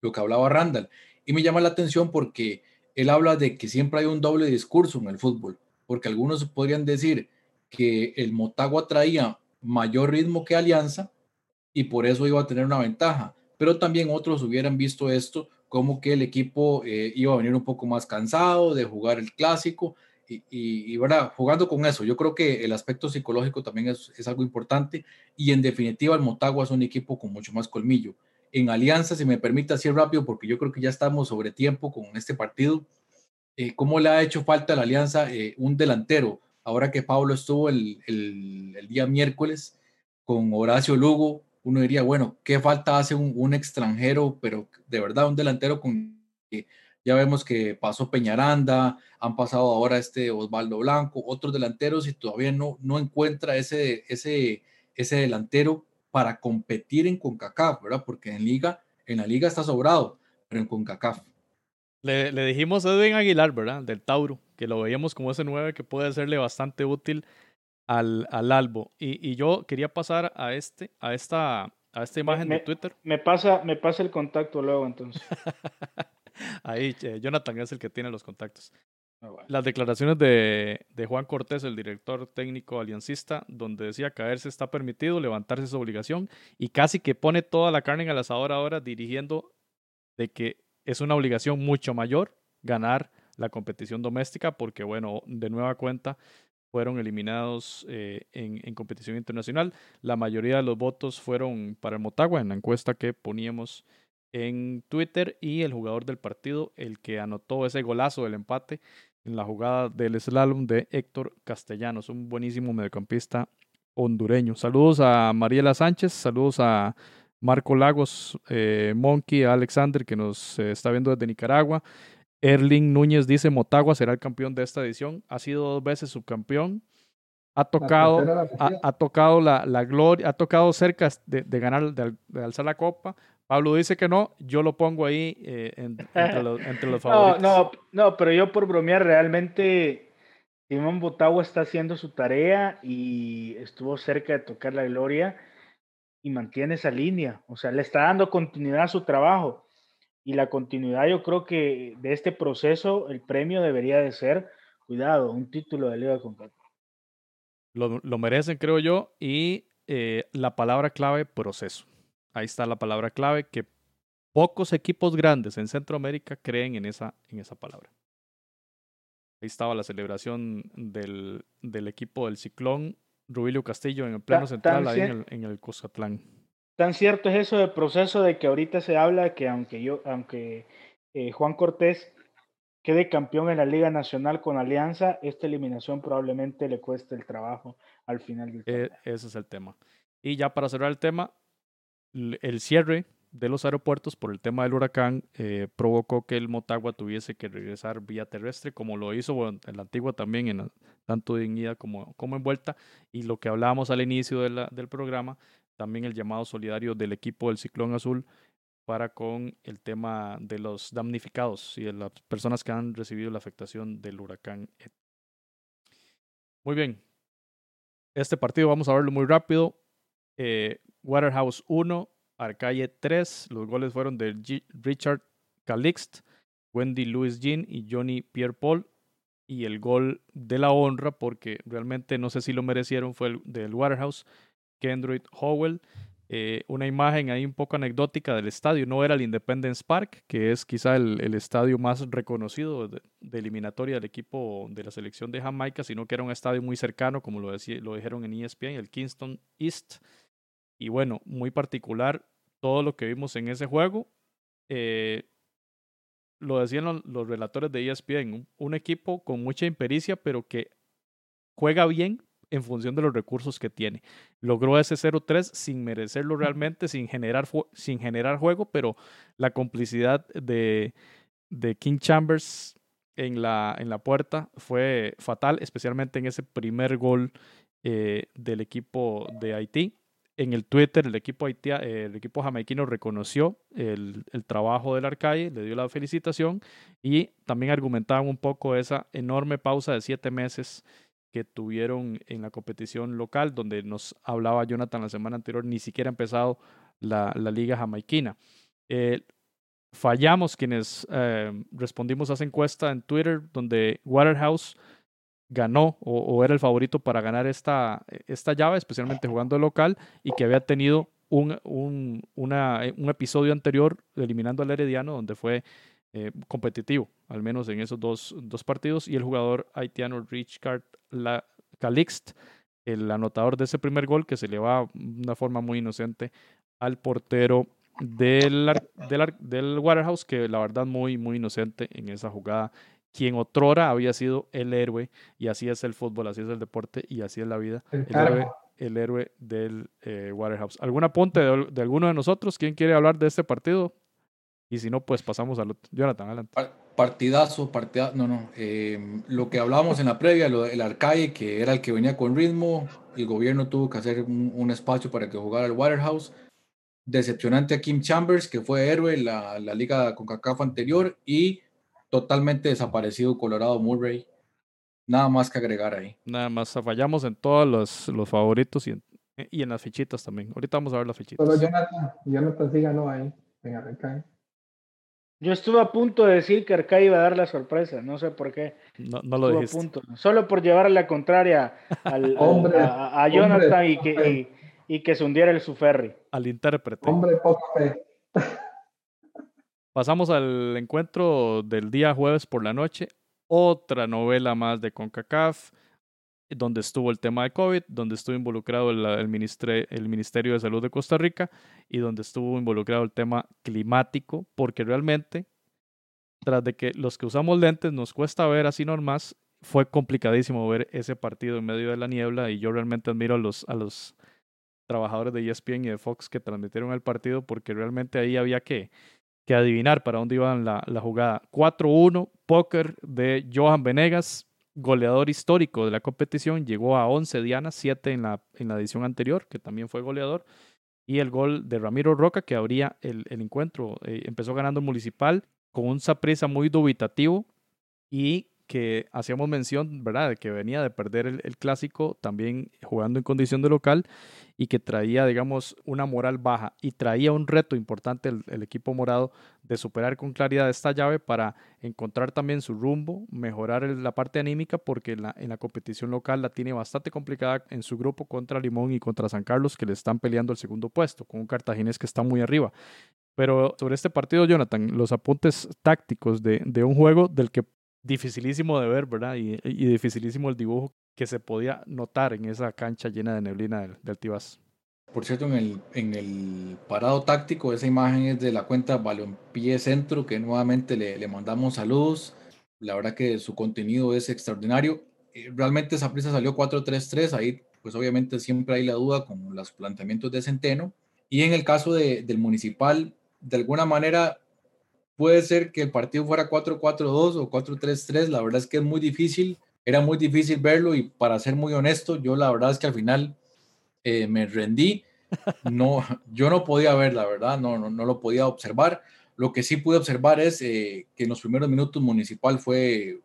lo que hablaba Randall. Y me llama la atención porque él habla de que siempre hay un doble discurso en el fútbol porque algunos podrían decir que el Motagua traía mayor ritmo que Alianza y por eso iba a tener una ventaja, pero también otros hubieran visto esto como que el equipo eh, iba a venir un poco más cansado de jugar el clásico y, y, jugando con eso. Yo creo que el aspecto psicológico también es, es, algo importante y en definitiva el Motagua es un equipo con mucho más colmillo. En Alianza, si me permite así rápido, porque yo creo que ya estamos sobre tiempo con este partido, eh, cómo le ha hecho falta a la Alianza eh, un delantero. Ahora que Pablo estuvo el, el, día miércoles con Horacio Lugo, uno diría, bueno, ¿qué falta hace un, extranjero, pero de verdad un delantero con ya vemos que pasó Peñaranda, han pasado ahora este Osvaldo Blanco, otros delanteros y todavía no, no encuentra ese, ese, ese delantero para competir en CONCACAF, ¿verdad? Porque en liga, en la liga está sobrado, pero en CONCACAF le, le, dijimos a Edwin Aguilar, ¿verdad? Del Tauro, que lo veíamos como ese 9 que puede serle bastante útil al, al Albo. Y, y, yo quería pasar a este, a esta, a esta imagen de Twitter. Me pasa, me pasa el contacto luego entonces. Ahí, eh, Jonathan es el que tiene los contactos. Ah, Las declaraciones de, de, Juan Cortés, el director técnico aliancista, donde decía caerse está permitido, levantarse es obligación, y casi que pone toda la carne en el asador ahora dirigiendo de que es una obligación mucho mayor ganar la competición doméstica porque, bueno, de nueva cuenta fueron eliminados eh, en, en, competición internacional. La mayoría de los votos fueron para el Motagua en la encuesta que poníamos en Twitter y el jugador del partido, el que anotó ese golazo del empate en la jugada del slalom de Héctor Castellanos, un buenísimo mediocampista hondureño. Saludos a Mariela Sánchez, saludos a Marco Lagos, eh, Monkey, Alexander, que nos eh, está viendo desde Nicaragua. Erling Núñez dice Motagua será el campeón de esta edición. Ha sido dos veces subcampeón. Ha tocado, la ha, tocado la, la, gloria, ha tocado cerca de, de ganar, de, alzar la copa. Pablo dice que no, yo lo pongo ahí eh, entre, los, entre, los, favoritos. No, no, no, pero yo por bromear, realmente Simón Motagua está haciendo su tarea y estuvo cerca de tocar la gloria y mantiene esa línea. O sea, le está dando continuidad a su trabajo. Y la continuidad, yo creo que de este proceso, el premio debería de ser, cuidado, un título de Liga CONCACAF. lo, lo merecen, creo yo. Y eh, la palabra clave, proceso. Ahí está la palabra clave que pocos equipos grandes en Centroamérica creen en esa, en esa palabra. Ahí estaba la celebración del, del equipo del Ciclón, Rubilio Castillo en el pleno central, tan ahí en el, en el Cuscatlán. Tan cierto es eso del proceso de que ahorita se habla que aunque yo, aunque eh, Juan Cortés quede campeón en la Liga Nacional con Alianza, esta eliminación probablemente le cueste el trabajo al final del Eh, ese es el tema. Y ya para cerrar el tema, el cierre de los aeropuertos por el tema del huracán eh, provocó que el Motagua tuviese que regresar vía terrestre, como lo hizo bueno, en la antigua también, en tanto en ida como, como en vuelta. Y lo que hablábamos al inicio del programa, también el llamado solidario del equipo del Ciclón Azul para con el tema de los damnificados y de las personas que han recibido la afectación del huracán. Muy bien, este partido vamos a verlo muy rápido. Eh, Waterhouse 1, Arcalle 3. Los goles fueron de Richard Calixt, Wendy Louis Jean y Johnny Pierre Paul. Y el gol de la honra, porque realmente no sé si lo merecieron, fue el del Waterhouse, Kendrick Howell. Eh, una imagen ahí un poco anecdótica del estadio. No era el Independence Park, que es quizá el, estadio más reconocido de, eliminatoria del equipo de la selección de Jamaica, sino que era un estadio muy cercano, como lo, lo dijeron en ESPN, el Kingston East. Y bueno, muy particular todo lo que vimos en ese juego. Eh, lo decían lo- los relatores de ESPN, un, un equipo con mucha impericia, pero que juega bien en función de los recursos que tiene. Logró ese 0-3 sin merecerlo realmente, sin generar, sin generar juego, pero la complicidad de, de King Chambers en la, en la puerta fue fatal, especialmente en ese primer gol eh, del equipo de Haití. En el Twitter, el equipo, haitia- eh, el equipo jamaiquino reconoció el, trabajo del Arcalle, le dio la felicitación y también argumentaban un poco esa enorme pausa de siete meses que tuvieron en la competición local, donde nos hablaba Jonathan la semana anterior, ni siquiera ha empezado la, la liga jamaiquina. Eh, fallamos quienes eh, respondimos a esa encuesta en Twitter, donde Waterhouse ganó o, era el favorito para ganar esta, esta llave, especialmente jugando local, y que había tenido un, un, un episodio anterior eliminando al Herediano, donde fue eh, competitivo, al menos en esos dos, dos partidos, y el jugador haitiano Richard La Calixt, el anotador de ese primer gol, que se le va de una forma muy inocente al portero del, del, del Waterhouse, que la verdad muy, muy inocente en esa jugada, quien otrora había sido el héroe, y así es el fútbol, así es el deporte, y así es la vida, El el héroe, el héroe del eh, Waterhouse. ¿Algún apunte de, de alguno de nosotros? ¿Quién quiere hablar de este partido? Y si no, pues pasamos al otro. Jonathan, adelante. Par- Partidazo, partidazo, no, no. eh, lo que hablábamos en la previa, lo del Arcalle, que era el que venía con ritmo, el gobierno tuvo que hacer un, un espacio para que jugara el Waterhouse. Decepcionante a Kim Chambers, que fue héroe en la, la liga con CACAF anterior, y totalmente desaparecido Colorado Murray. Nada más que agregar ahí. Nada más fallamos en todos los, los favoritos y en, y en las fichitas también. Ahorita vamos a ver las fichitas. Jonathan, Jonathan sí ganó ahí en. Yo estuve a punto de decir que Arcay iba a dar la sorpresa, no sé por qué. No, no lo a dijiste. punto. Solo por llevar la contraria al, Hombre, a, a Jonathan hombre, y, que, hombre. y, y que se hundiera el su ferry. Al intérprete. Hombre, poca fe. Pasamos al encuentro del día jueves por la noche. Otra novela más de CONCACAF, donde estuvo el tema de COVID, donde estuvo involucrado el, el, Ministerio de Salud de Costa Rica y donde estuvo involucrado el tema climático, porque realmente, tras de que los que usamos lentes nos cuesta ver así normas, fue complicadísimo ver ese partido en medio de la niebla y yo realmente admiro a los, a los trabajadores de ESPN y de Fox que transmitieron el partido porque realmente ahí había que, que adivinar para dónde iban la, jugada. 4-1, póker de Johan Venegas, goleador histórico de la competición, llegó a 11 dianas, 7 en la, en la edición anterior, que también fue goleador, y el gol de Ramiro Roca, que abría el, el encuentro. Eh, empezó ganando Municipal con un Saprissa muy dubitativo y que hacíamos mención, ¿verdad? Que venía de perder el, clásico, también jugando en condición de local y que traía, digamos, una moral baja y traía un reto importante el, equipo morado de superar con claridad esta llave para encontrar también su rumbo, mejorar la parte anímica, porque en la, en la competición local la tiene bastante complicada en su grupo contra Limón y contra San Carlos, que le están peleando el segundo puesto, con un cartaginés que está muy arriba. Pero sobre este partido, Jonathan, los apuntes tácticos de un juego del que dificilísimo de ver, ¿verdad? Y, y, dificilísimo el dibujo que se podía notar en esa cancha llena de neblina del, del. Por cierto, en el, en el parado táctico, esa imagen es de la cuenta Balompié Centro, que nuevamente le, le mandamos saludos. La verdad que su contenido es extraordinario. Eh, realmente esa prisa salió 4-3-3, ahí pues obviamente siempre hay la duda con los planteamientos de Centeno. Y en el caso de, del municipal, de alguna manera puede ser que el partido fuera 4-4-2 o 4-3-3, la verdad es que es muy difícil, era muy difícil verlo y para ser muy honesto, yo la verdad es que al final eh, me rendí, no, yo no podía ver, la verdad, no, no, no lo podía observar. Lo que sí pude observar es eh, que en los primeros minutos Municipal fue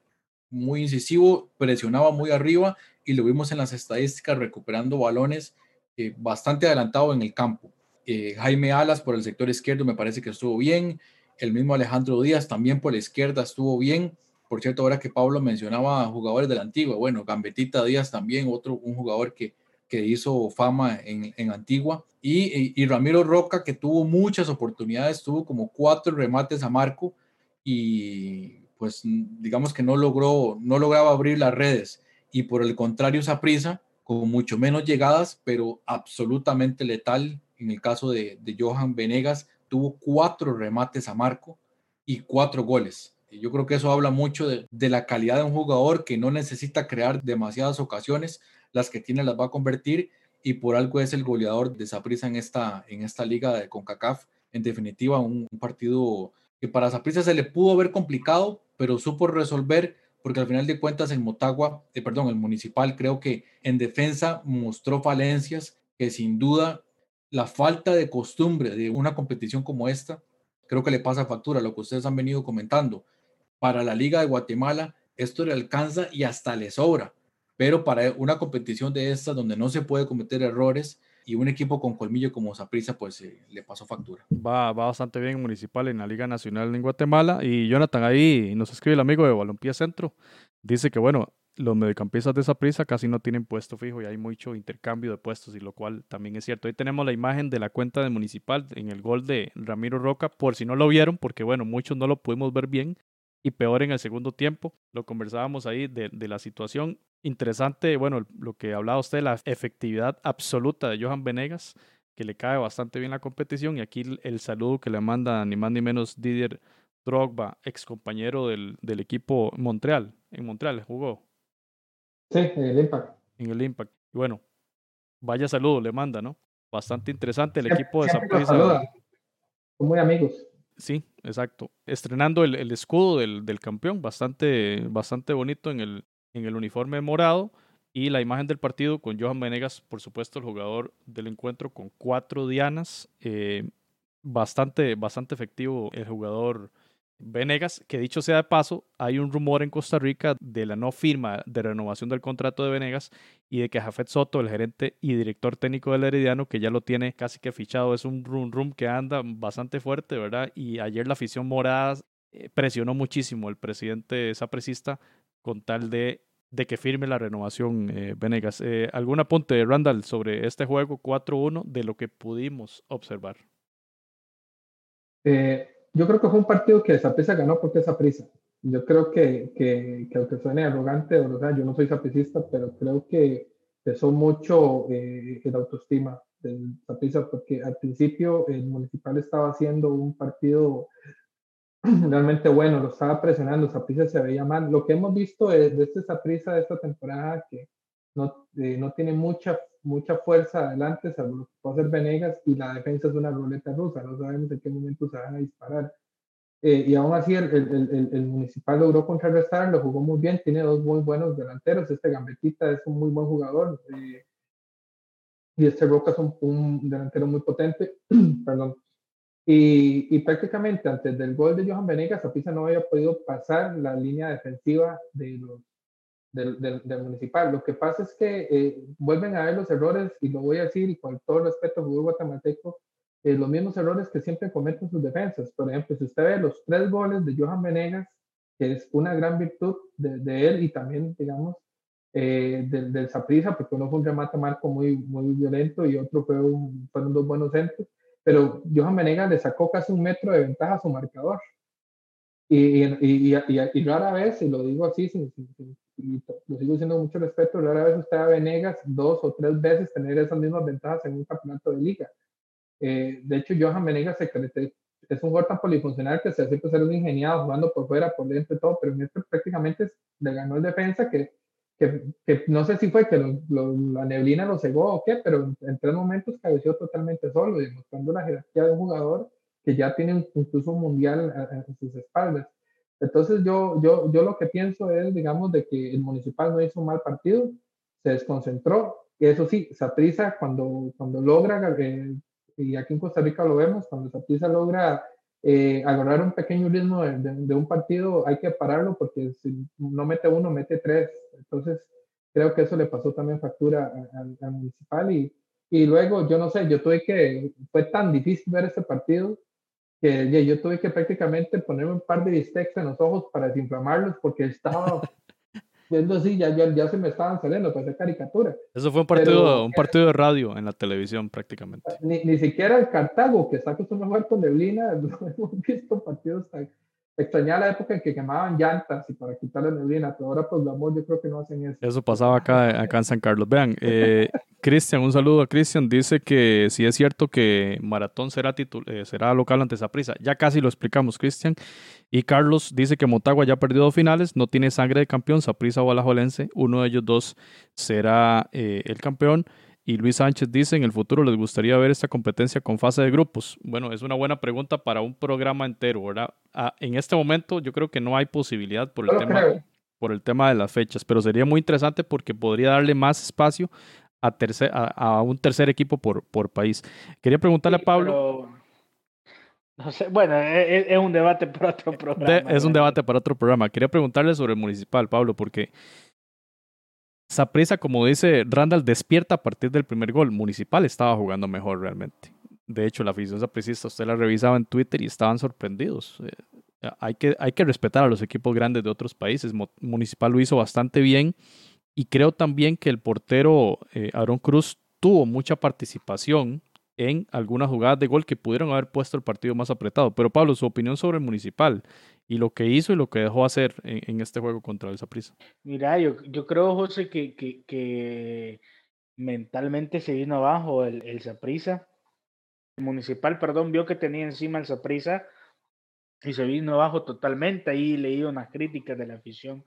muy incisivo, presionaba muy arriba y lo vimos en las estadísticas recuperando balones eh, bastante adelantado en el campo. Eh, Jaime Alas por el sector izquierdo me parece que estuvo bien. El mismo Alejandro Díaz también por la izquierda estuvo bien. Por cierto, ahora que Pablo mencionaba jugadores de la antigua, bueno, Gambetita Díaz también, otro, un jugador que, que hizo fama en, en Antigua. Y, y, Ramiro Roca, que tuvo muchas oportunidades, tuvo como cuatro remates a marco y pues digamos que no logró, no lograba abrir las redes. Y por el contrario, prisa con mucho menos llegadas, pero absolutamente letal en el caso de, Johan Venegas, tuvo cuatro remates a marco y cuatro goles. Y yo creo que eso habla mucho de, la calidad de un jugador que no necesita crear demasiadas ocasiones, las que tiene las va a convertir y por algo es el goleador de Saprissa en esta, en esta liga de CONCACAF. En definitiva, un, partido que para Saprissa se le pudo haber complicado, pero supo resolver porque al final de cuentas el Motagua, eh, perdón, el Municipal creo que en defensa mostró falencias que sin duda la falta de costumbre de una competición como esta, creo que le pasa factura, lo que ustedes han venido comentando. Para la Liga de Guatemala, esto le alcanza y hasta le sobra, pero para una competición de esta donde no se puede cometer errores y un equipo con colmillo como Zaprisa, pues eh, le pasó factura. Va, va bastante bien Municipal en la Liga Nacional en Guatemala y Jonathan ahí nos escribe el amigo de Balompié Centro, dice que bueno, los mediocampistas de esa prisa casi no tienen puesto fijo y hay mucho intercambio de puestos, y lo cual también es cierto. Ahí tenemos la imagen de la cuenta de Municipal en el gol de Ramiro Roca, por si no lo vieron, porque bueno, muchos no lo pudimos ver bien, y peor en el segundo tiempo. Lo conversábamos ahí de, la situación. Interesante, bueno, lo que hablaba usted, la efectividad absoluta de Johan Venegas, que le cae bastante bien la competición, y aquí el, saludo que le manda ni más ni menos Didier Drogba, ex compañero del, del equipo Montreal. En Montreal jugó Sí, en el Impact. En el Impact. Y bueno, vaya saludo le manda, ¿no? Bastante interesante el equipo de Zaprisa. Son muy amigos. Sí, exacto. Estrenando el, el escudo del, del, campeón, bastante, bastante bonito en el, en el uniforme morado. Y la imagen del partido con Johan Venegas, por supuesto, el jugador del encuentro con cuatro dianas. Eh, bastante, bastante efectivo el jugador Venegas, que dicho sea de paso, hay un rumor en Costa Rica de la no firma de renovación del contrato de Venegas y de que Jafet Soto, el gerente y director técnico del Herediano, que ya lo tiene casi que fichado, es un rum rum que anda bastante fuerte, ¿verdad? Y ayer la afición morada eh, presionó muchísimo el presidente sapresista con tal de, de que firme la renovación eh, Venegas. Eh, ¿Algún apunte, Randall, sobre este juego 4-1 de lo que pudimos observar? Eh, yo creo que fue un partido que Zaprisa ganó porque es prisa. Yo creo que, que, que, aunque suene arrogante, o sea, yo no soy sapricista, pero creo que pesó mucho eh, el autoestima del Zaprisa, porque al principio el Municipal estaba haciendo un partido realmente bueno, lo estaba presionando, Zaprisa se veía mal. Lo que hemos visto de, de este Zaprisa de esta temporada, que no, eh, no tiene mucha mucha fuerza adelante, salvo que puede hacer Venegas, y la defensa es una ruleta rusa, no sabemos en qué momento se van a disparar. Eh, y aún así el, el, el, Municipal logró contrarrestar, lo jugó muy bien, tiene dos muy buenos delanteros, este Gambetita es un muy buen jugador, eh, y este Roca es un, delantero muy potente, perdón. Y, y, prácticamente antes del gol de Johan Venegas, Saprissa no había podido pasar la línea defensiva de los, del, del, municipal. Lo que pasa es que eh, vuelven a ver los errores, y lo voy a decir, y con todo respeto al fútbol guatemalteco, eh, los mismos errores que siempre cometen sus defensas. Por ejemplo, si usted ve los tres goles de Johan Venegas, que es una gran virtud de, de él y también, digamos, eh, del, del Saprissa, porque uno fue un remate marco muy, muy violento y otro fue un, fueron dos buenos centros, pero Johan Venegas le sacó casi un metro de ventaja a su marcador. Y, y, y, y rara vez, y lo digo así, sin, lo sigo diciendo con mucho respeto, rara vez usted a Venegas dos o tres veces tener esas mismas ventajas en un campeonato de liga. Eh, de hecho, Johan Venegas se, es un jugador tan polifuncional que se hace ser un ingeniado jugando por fuera, por dentro y todo, pero en este prácticamente le ganó el defensa que que, no sé si fue que la neblina lo cegó o qué, pero en tres momentos cabeció totalmente solo, demostrando la jerarquía de un jugador que ya tiene incluso un mundial en, sus espaldas. Entonces yo, yo, yo lo que pienso es, digamos, de que el municipal no hizo un mal partido, se desconcentró, eso sí, Saprisa cuando, cuando logra, eh, y aquí en Costa Rica lo vemos, cuando Saprisa logra eh, agarrar un pequeño ritmo de, un partido hay que pararlo porque si no mete uno, mete tres. Entonces, creo que eso le pasó también factura al municipal y, y luego, yo no sé, yo tuve que, fue tan difícil ver ese partido que yo tuve que prácticamente ponerme un par de bistecs en los ojos para desinflamarlos porque estaba viendo así, ya, ya, ya, se me estaban saliendo para hacer caricatura. Eso fue un partido, un partido de radio en la televisión prácticamente. Ni, ni siquiera el Cartago, que está acostumbrado a jugar con neblina, no hemos visto partidos tan, extrañaba la época en que quemaban llantas y para quitarle neblina, pero ahora pues amor yo creo que no hacen eso. Eso pasaba acá, acá en San Carlos. Vean, eh, Cristian, un saludo a Cristian, dice que si es cierto que Maratón será, eh, será local ante prisa ya casi lo explicamos Cristian, y Carlos dice que Motagua ya ha perdido dos finales, no tiene sangre de campeón, Saprisa o Alajuelense, uno de ellos dos será eh, el campeón. Y Luis Sánchez dice, en el futuro les gustaría ver esta competencia con fase de grupos. Bueno, es una buena pregunta para un programa entero, ¿verdad? Ah, en este momento yo creo que no hay posibilidad por el, tema, por el tema de las fechas, pero sería muy interesante porque podría darle más espacio a, tercer, a, un tercer equipo por, por país. Quería preguntarle a Pablo... No sé, bueno, e, e, es, un debate para otro programa. es un debate para otro programa. Quería preguntarle sobre el municipal, Pablo, porque Saprisa, como dice Randall, despierta a partir del primer gol. Municipal estaba jugando mejor realmente. De hecho, la afición sapricista, usted la revisaba en Twitter y estaban sorprendidos. Eh, hay, que, hay que respetar a los equipos grandes de otros países. Municipal lo hizo bastante bien y creo también que el portero eh, Aaron Cruz tuvo mucha participación en algunas jugadas de gol que pudieron haber puesto el partido más apretado. Pero Pablo, su opinión sobre el Municipal y lo que hizo y lo que dejó hacer en, este juego contra el Saprissa. Mira, yo, yo creo, José, que, que, que, mentalmente se vino abajo el, el. El Municipal, perdón, vio que tenía encima el Saprissa y se vino abajo totalmente. Ahí leí unas críticas de la afición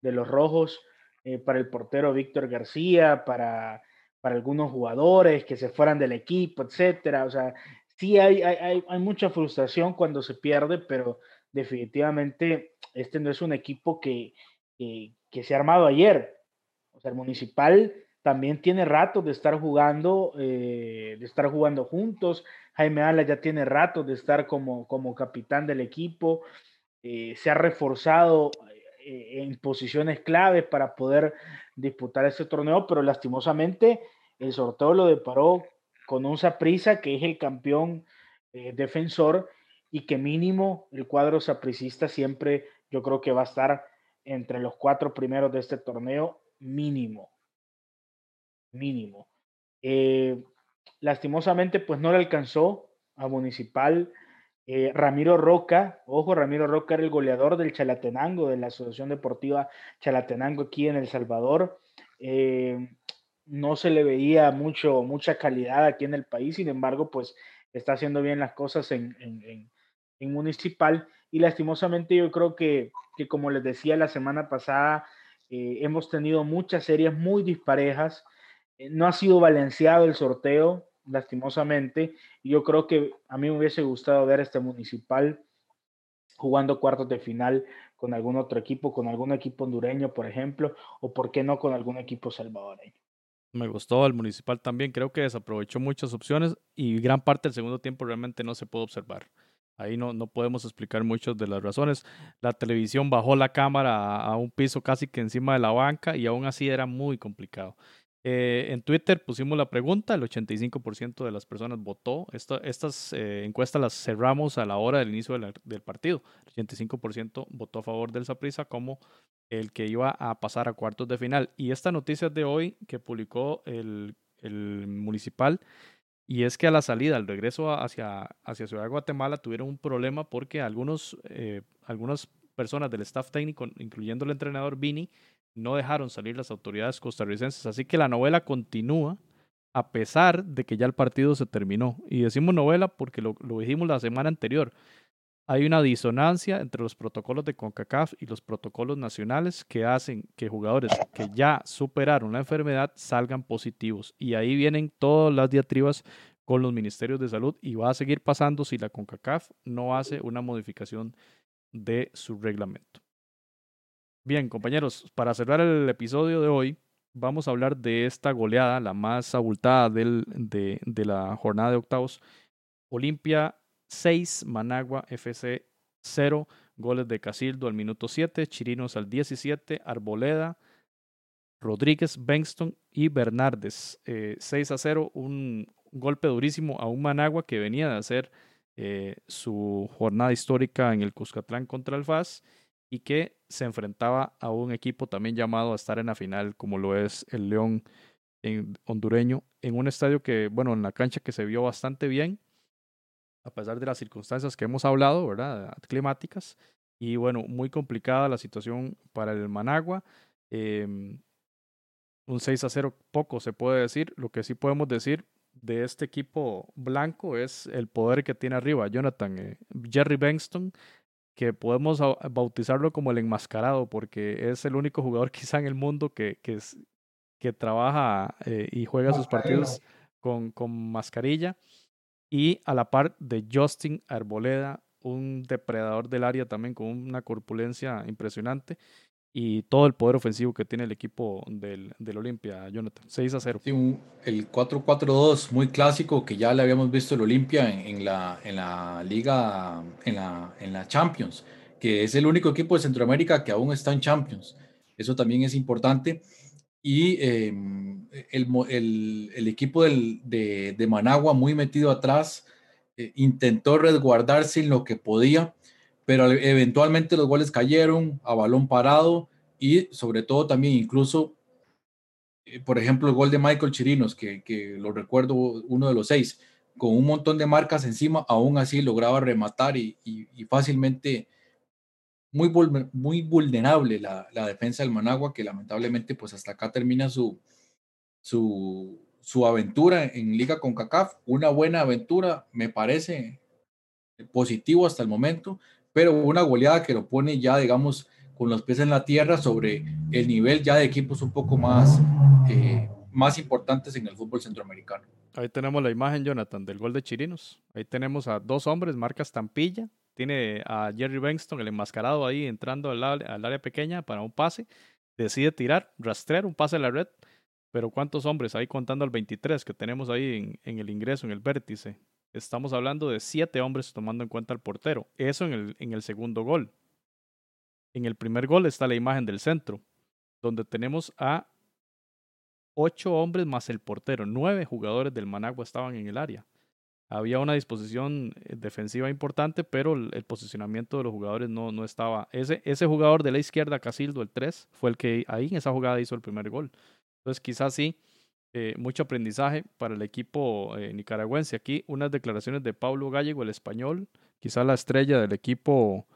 de los rojos eh, para el portero Víctor García, para, para algunos jugadores que se fueran del equipo, etcétera. O sea, sí hay, hay, hay mucha frustración cuando se pierde, pero definitivamente este no es un equipo que, que, se ha armado ayer. O sea, el municipal también tiene rato de estar jugando, eh, de estar jugando juntos. Jaime Ala ya tiene rato de estar como, como capitán del equipo. Eh, se ha reforzado eh, en posiciones claves para poder disputar este torneo, pero lastimosamente el sorteo lo deparó con un Saprisa que es el campeón defensor y que mínimo el cuadro sapricista siempre yo creo que va a estar entre los cuatro primeros de este torneo, mínimo. Mínimo. Eh, lastimosamente, pues no le alcanzó a Municipal. Eh, Ramiro Roca, ojo, Ramiro Roca era el goleador del Chalatenango, de la Asociación Deportiva Chalatenango aquí en El Salvador. Eh, no se le veía mucho, mucha calidad aquí en el país, sin embargo, pues está haciendo bien las cosas en, en Municipal y lastimosamente yo creo que, que como les decía la semana pasada, eh, hemos tenido muchas series muy disparejas, eh, no ha sido balanceado el sorteo, lastimosamente, y yo creo que a mí me hubiese gustado ver este Municipal jugando cuartos de final con algún otro equipo, con algún equipo hondureño, por ejemplo, o por qué no con algún equipo salvadoreño. Me gustó el municipal también. Creo que desaprovechó muchas opciones y gran parte del segundo tiempo realmente no se puede observar. Ahí no, no podemos explicar muchas de las razones. La televisión bajó la cámara a, un piso casi que encima de la banca y aún así era muy complicado. Eh, en Twitter pusimos la pregunta, el 85% de las personas votó. estas eh, encuestas las cerramos a la hora del inicio del partido. El 85% votó a favor del Saprissa como el que iba a pasar a cuartos de final. Y esta noticia de hoy que publicó el, el municipal y es que a la salida, al regreso hacia, hacia Ciudad de Guatemala, tuvieron un problema porque algunos, eh, algunas personas del staff técnico, incluyendo el entrenador Vini, no dejaron salir las autoridades costarricenses. Así que la novela continúa a pesar de que ya el partido se terminó. Y decimos novela porque lo, lo dijimos la semana anterior hay una disonancia entre los protocolos de CONCACAF y los protocolos nacionales que hacen que jugadores que ya superaron la enfermedad salgan positivos. Y ahí vienen todas las diatribas con los ministerios de salud y va a seguir pasando si la CONCACAF no hace una modificación de su reglamento. Bien, compañeros, para cerrar el episodio de hoy, vamos a hablar de esta goleada, la más abultada de la jornada de octavos. Olimpia 6, Managua FC 0, goles de Casildo al minuto 7, Chirinos al 17, Arboleda, Rodríguez, Bengston y Bernardes. 6 eh, a 0, un golpe durísimo a un Managua que venía de hacer eh, su jornada histórica en el Cuscatlán contra el y que se enfrentaba a un equipo también llamado a estar en la final como lo es el León hondureño en un estadio que, bueno, en la cancha que se vio bastante bien a pesar de las circunstancias que hemos hablado, ¿verdad? Climáticas. Y bueno, muy complicada la situación para el Managua. Em, un 6 a 0 poco se puede decir. Lo que sí podemos decir de este equipo blanco es el poder que tiene arriba Jonathan. Eh, Jerry Bengston, que podemos bautizarlo como el enmascarado, porque es el único jugador quizá en el mundo que, que, que trabaja eh, y juega sus partidos con, con mascarilla y a la par de Justin Arboleda, un depredador del área también con una corpulencia impresionante y todo el poder ofensivo que tiene el equipo del, del Olimpia, Jonathan. 6 a 0. Sí, el 4-4-2 muy clásico que ya le habíamos visto el Olimpia en, la, en la liga, en la, en la Champions, que es el único equipo de Centroamérica que aún está en Champions. Eso también es importante y em, el, el, equipo del, de, Managua muy metido atrás, eh, intentó resguardarse en lo que podía, pero eventualmente los goles cayeron a balón parado y sobre todo también incluso, eh, por ejemplo, el gol de Michael Chirinos, que, que, lo recuerdo uno de los seis, con un montón de marcas encima, aún así lograba rematar y, y fácilmente muy, muy vulnerable la, la, defensa del Managua, que lamentablemente pues hasta acá termina su, su, su aventura en Liga con CACAF. Una buena aventura, me parece positivo hasta el momento, pero una goleada que lo pone ya, digamos, con los pies en la tierra sobre el nivel ya de equipos un poco más, eh, más importantes en el fútbol centroamericano. Ahí tenemos la imagen, Jonathan, del gol de Chirinos. Ahí tenemos a dos hombres, marca estampilla, tiene a Jerry Bengston, el enmascarado ahí entrando al, área pequeña para un pase. Decide tirar, rastrear un pase a la red. Pero ¿cuántos hombres? Ahí contando al 23 que tenemos ahí en, el ingreso, en el vértice. Estamos hablando de siete hombres tomando en cuenta al portero. Eso en el, en el segundo gol. En el primer gol está la imagen del centro, donde tenemos a ocho hombres más el portero. Nueve jugadores del Managua estaban en el área había una disposición eh, defensiva importante, pero el, posicionamiento de los jugadores no, no estaba. Ese, ese jugador de la izquierda, Casildo, el 3, fue el que ahí en esa jugada hizo el primer gol. Entonces, quizás sí, eh, mucho aprendizaje para el equipo eh, nicaragüense. Aquí unas declaraciones de Pablo Gallego, el español, quizás la estrella del equipo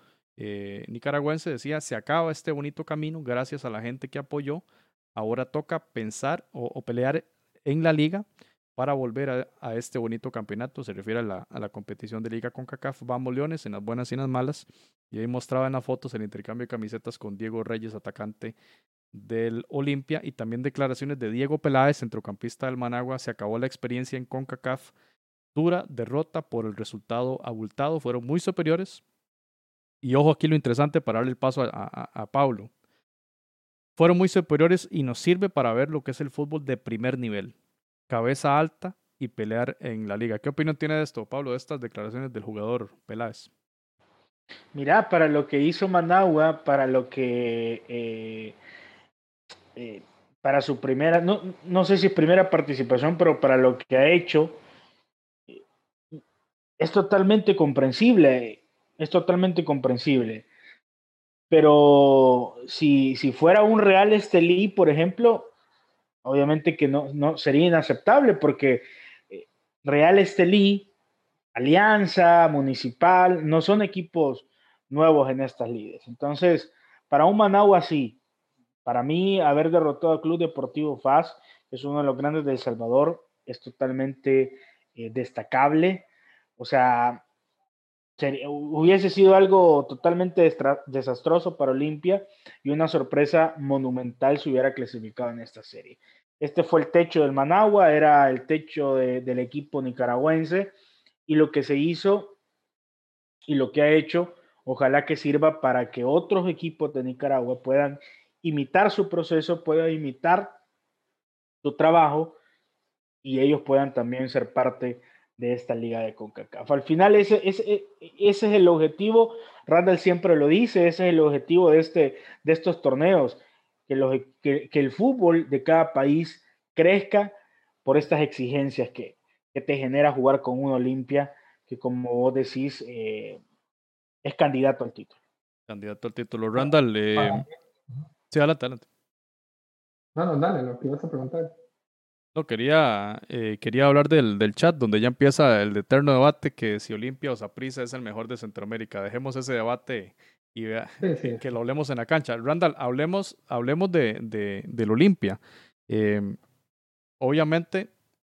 nicaragüense, decía, se acaba este bonito camino gracias a la gente que apoyó. Ahora toca pensar o pelear en la liga para volver a, este bonito campeonato. Se refiere a la, competición de Liga con CACAF. Vamos Leones en las buenas y en las malas. Y ahí mostraba en las fotos el intercambio de camisetas con Diego Reyes, atacante del Olimpia, y también declaraciones de Diego Peláez, centrocampista del Managua. Se acabó la experiencia en CONCACAF. Dura derrota por el resultado abultado. Fueron muy superiores. Y ojo aquí lo interesante para darle el paso a, a, a Pablo. fueron muy superiores y nos sirve para ver lo que es el fútbol de primer nivel. Cabeza alta y pelear en la liga. ¿Qué opinión tiene de esto, Pablo, de estas declaraciones del jugador Peláez? Mira, para lo que hizo Managua, para lo que eh, eh, para su primera, no, no sé si primera participación, pero para lo que ha hecho, es totalmente comprensible, es totalmente comprensible. Pero si, si fuera un Real Estelí, por ejemplo, obviamente que no, no sería inaceptable porque eh, Real Estelí, Alianza, Municipal, no son equipos nuevos en estas ligas. Entonces, para un Managua sí, para mí, haber derrotado al Club Deportivo FAS, que es uno de los grandes de El Salvador, es totalmente eh, destacable. O sea, hubiese sido algo totalmente desastroso para Olimpia y una sorpresa monumental si hubiera clasificado en esta serie. Este fue el techo del Managua, era el techo del equipo nicaragüense y lo que se hizo y lo que ha hecho, ojalá que sirva para que otros equipos de Nicaragua puedan imitar su proceso, pueda imitar su trabajo y ellos puedan también ser parte de esta liga de CONCACAF. Al final ese, ese, ese es el objetivo, Randall siempre lo dice, ese es el objetivo de, este, de estos torneos, que, los, que, que el fútbol de cada país crezca por estas exigencias que, que te genera jugar con una Olimpia, que como vos decís, eh, es candidato al título. Candidato al título. Randall, eh, Sí, adelante, adelante. No, no, dale, lo que ibas a preguntar. No, quería, eh, quería hablar del, del, chat, donde ya empieza el eterno debate que si Olimpia o Saprissa es el mejor de Centroamérica. Dejemos ese debate y vea, que lo hablemos en la cancha. Randall, hablemos, hablemos de, de, del Olimpia. Eh, obviamente,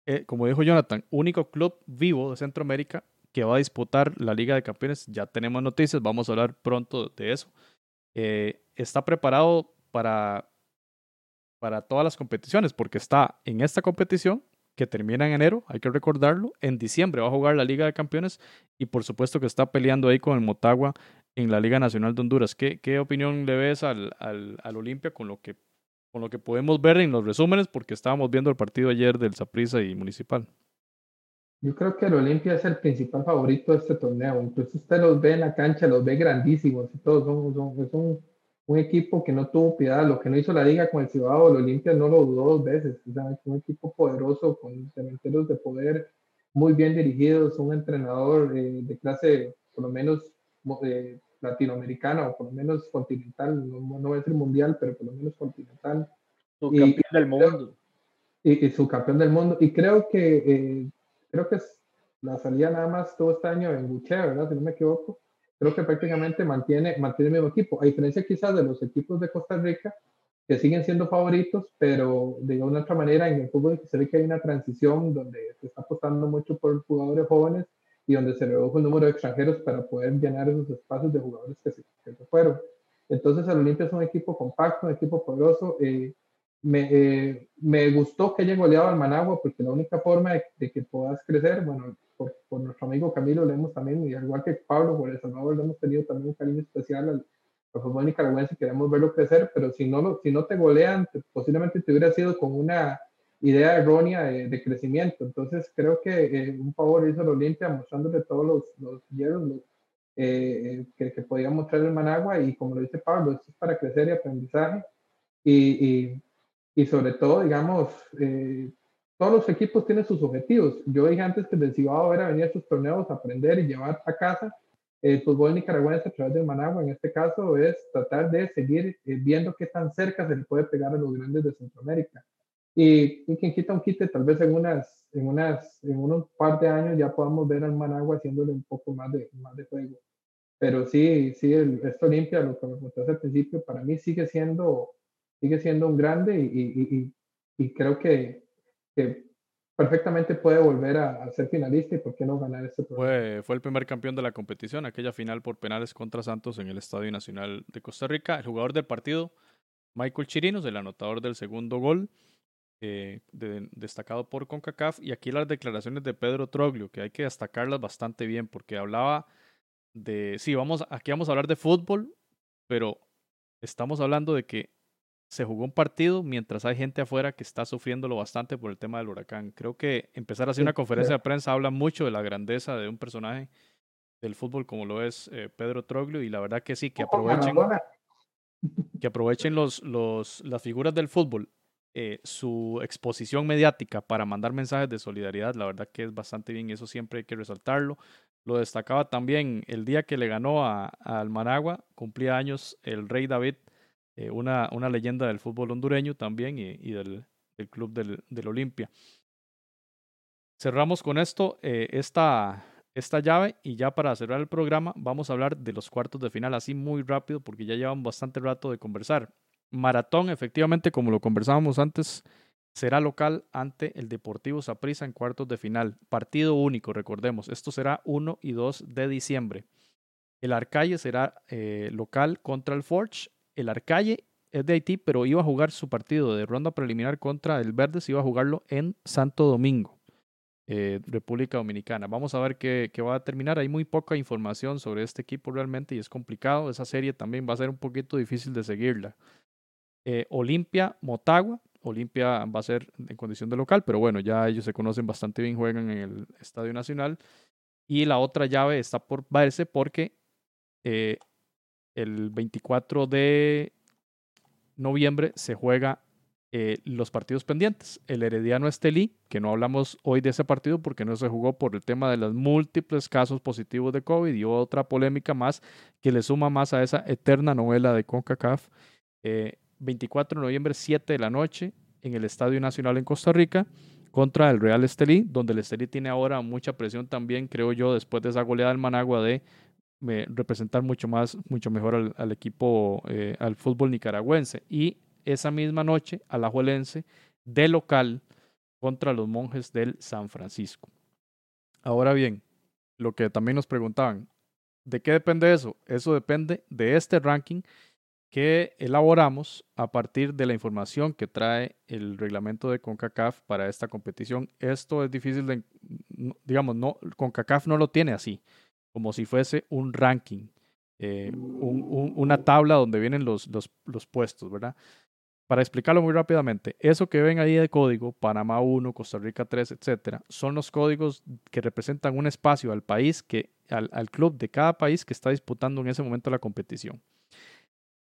eh, como dijo Jonathan, único club vivo de Centroamérica que va a disputar la Liga de Campeones. Ya tenemos noticias, vamos a hablar pronto de eso. Eh, está preparado para, para todas las competiciones, porque está en esta competición que termina en enero, hay que recordarlo, en diciembre va a jugar la Liga de Campeones y por supuesto que está peleando ahí con el Motagua en la Liga Nacional de Honduras. ¿Qué, opinión le ves al, al, al Olimpia con lo, que, con lo que podemos ver en los resúmenes? Porque estábamos viendo el partido ayer del Saprissa y Municipal. Yo creo que el Olimpia es el principal favorito de este torneo. Incluso usted los ve en la cancha, los ve grandísimos y todos. Son, son, son un equipo que no tuvo piedad, lo que no hizo la liga con el Ciudadano, el Olimpia no lo dudó dos veces, es un equipo poderoso con cementerios de poder muy bien dirigidos, un entrenador eh, de clase por lo menos eh, latinoamericana o por lo menos continental, no, no a decir mundial, pero por lo menos continental. Su campeón del mundo. Y, y, su campeón del mundo. Y creo que, eh, creo que es la salida nada más todo este año en Buche, ¿verdad? Si no me equivoco creo que prácticamente mantiene, mantiene el mismo equipo, a diferencia quizás de los equipos de Costa Rica, que siguen siendo favoritos, pero de una otra manera en el fútbol se ve que hay una transición donde se está apostando mucho por jugadores jóvenes y donde se redujo el número de extranjeros para poder llenar esos espacios de jugadores que se, que se fueron. Entonces el Olimpia es un equipo compacto, un equipo poderoso. Eh, me, eh, me, gustó que haya goleado al Managua porque la única forma de, de que puedas crecer, bueno, por, nuestro amigo Camilo le hemos también, y al igual que Pablo por El Salvador, le hemos tenido también un cariño especial al, al fútbol nicaragüense, queremos verlo crecer, pero si no, si no te golean, posiblemente te hubiera sido con una idea errónea de, de crecimiento. Entonces creo que eh, un favor hizo el Olimpia mostrándole todos los, los hierros los, eh, que, que, podía mostrar el Managua y como lo dice Pablo, esto es para crecer y aprendizaje y, y, y sobre todo, digamos, eh, todos los equipos tienen sus objetivos. Yo dije antes que el Cibao era venir a estos torneos a aprender y llevar a casa el fútbol nicaragüense a través de Managua. En este caso es tratar de seguir eh, viendo qué tan cerca se le puede pegar a los grandes de Centroamérica. Y, y quien quita un quite, tal vez en, unas, en, unas, en unos par de años ya podamos ver al Managua haciéndole un poco más de, más de juego. Pero sí, sí, el, esto limpia, lo que me contaste al principio, para mí sigue siendo, sigue siendo un grande y, creo que perfectamente puede volver a, ser finalista y por qué no ganar este fue, fue el primer campeón de la competición, aquella final por penales contra Santos en el Estadio Nacional de Costa Rica. El jugador del partido, Michael Chirinos, el anotador del segundo gol, eh, de, destacado por CONCACAF. Y aquí las declaraciones de Pedro Troglio, que hay que destacarlas bastante bien, porque hablaba de, sí, vamos, aquí vamos a hablar de fútbol, pero estamos hablando de que se jugó un partido mientras hay gente afuera que está sufriéndolo bastante por el tema del huracán. Creo que empezar a hacer una conferencia de prensa habla mucho de la grandeza de un personaje del fútbol como lo es eh, Pedro Troglio y la verdad que sí, que aprovechen, que aprovechen los, los, las figuras del fútbol, eh, su exposición mediática para mandar mensajes de solidaridad, la verdad que es bastante bien y eso siempre hay que resaltarlo. Lo destacaba también el día que le ganó a, a Almanagua, cumplía años el rey David, eh, una, una leyenda del fútbol hondureño también y, del, del, club del, del Olimpia. Cerramos con esto esta, esta llave y ya para cerrar el programa vamos a hablar de los cuartos de final así muy rápido porque ya llevan bastante rato de conversar. Maratón, efectivamente, como lo conversábamos antes, será local ante el Deportivo Saprissa en cuartos de final. Partido único, recordemos. Esto será 1 y 2 de diciembre. El Arcalle será eh, local contra el Forge. El Arcalle es de Haití, pero iba a jugar su partido de ronda preliminar contra el Verdes, iba a jugarlo en Santo Domingo. Eh, República Dominicana. Vamos a ver qué, va a terminar. Hay muy poca información sobre este equipo realmente y es complicado. Esa serie también va a ser un poquito difícil de seguirla. Eh, Olimpia, Motagua. Olimpia va a ser en condición de local, pero bueno, ya ellos se conocen bastante bien, juegan en el Estadio Nacional. Y la otra llave está por verse porque eh, el 24 de noviembre se juega eh, los partidos pendientes. El Herediano Estelí, que no hablamos hoy de ese partido porque no se jugó por el tema de los múltiples casos positivos de COVID y otra polémica más que le suma más a esa eterna novela de CONCACAF. 24 eh, de noviembre, 7 de la noche, en el Estadio Nacional en Costa Rica contra el Real Estelí, donde el Estelí tiene ahora mucha presión también, creo yo, después de esa goleada del Managua de eh, representar mucho más, mucho mejor al, equipo, al fútbol nicaragüense. Y esa misma noche a la Juelense de local contra los monjes del San Francisco. Ahora bien, lo que también nos preguntaban, ¿de qué depende eso? Eso depende de este ranking que elaboramos a partir de la información que trae el reglamento de CONCACAF para esta competición. Esto es difícil de, digamos, no, CONCACAF no lo tiene así, como si fuese un ranking, eh, una tabla donde vienen los, los, los puestos, ¿verdad? Para explicarlo muy rápidamente, eso que ven ahí de código, Panamá 1, Costa Rica 3, etcétera, son los códigos que representan un espacio al país, que, al, al club de cada país que está disputando en ese momento la competición.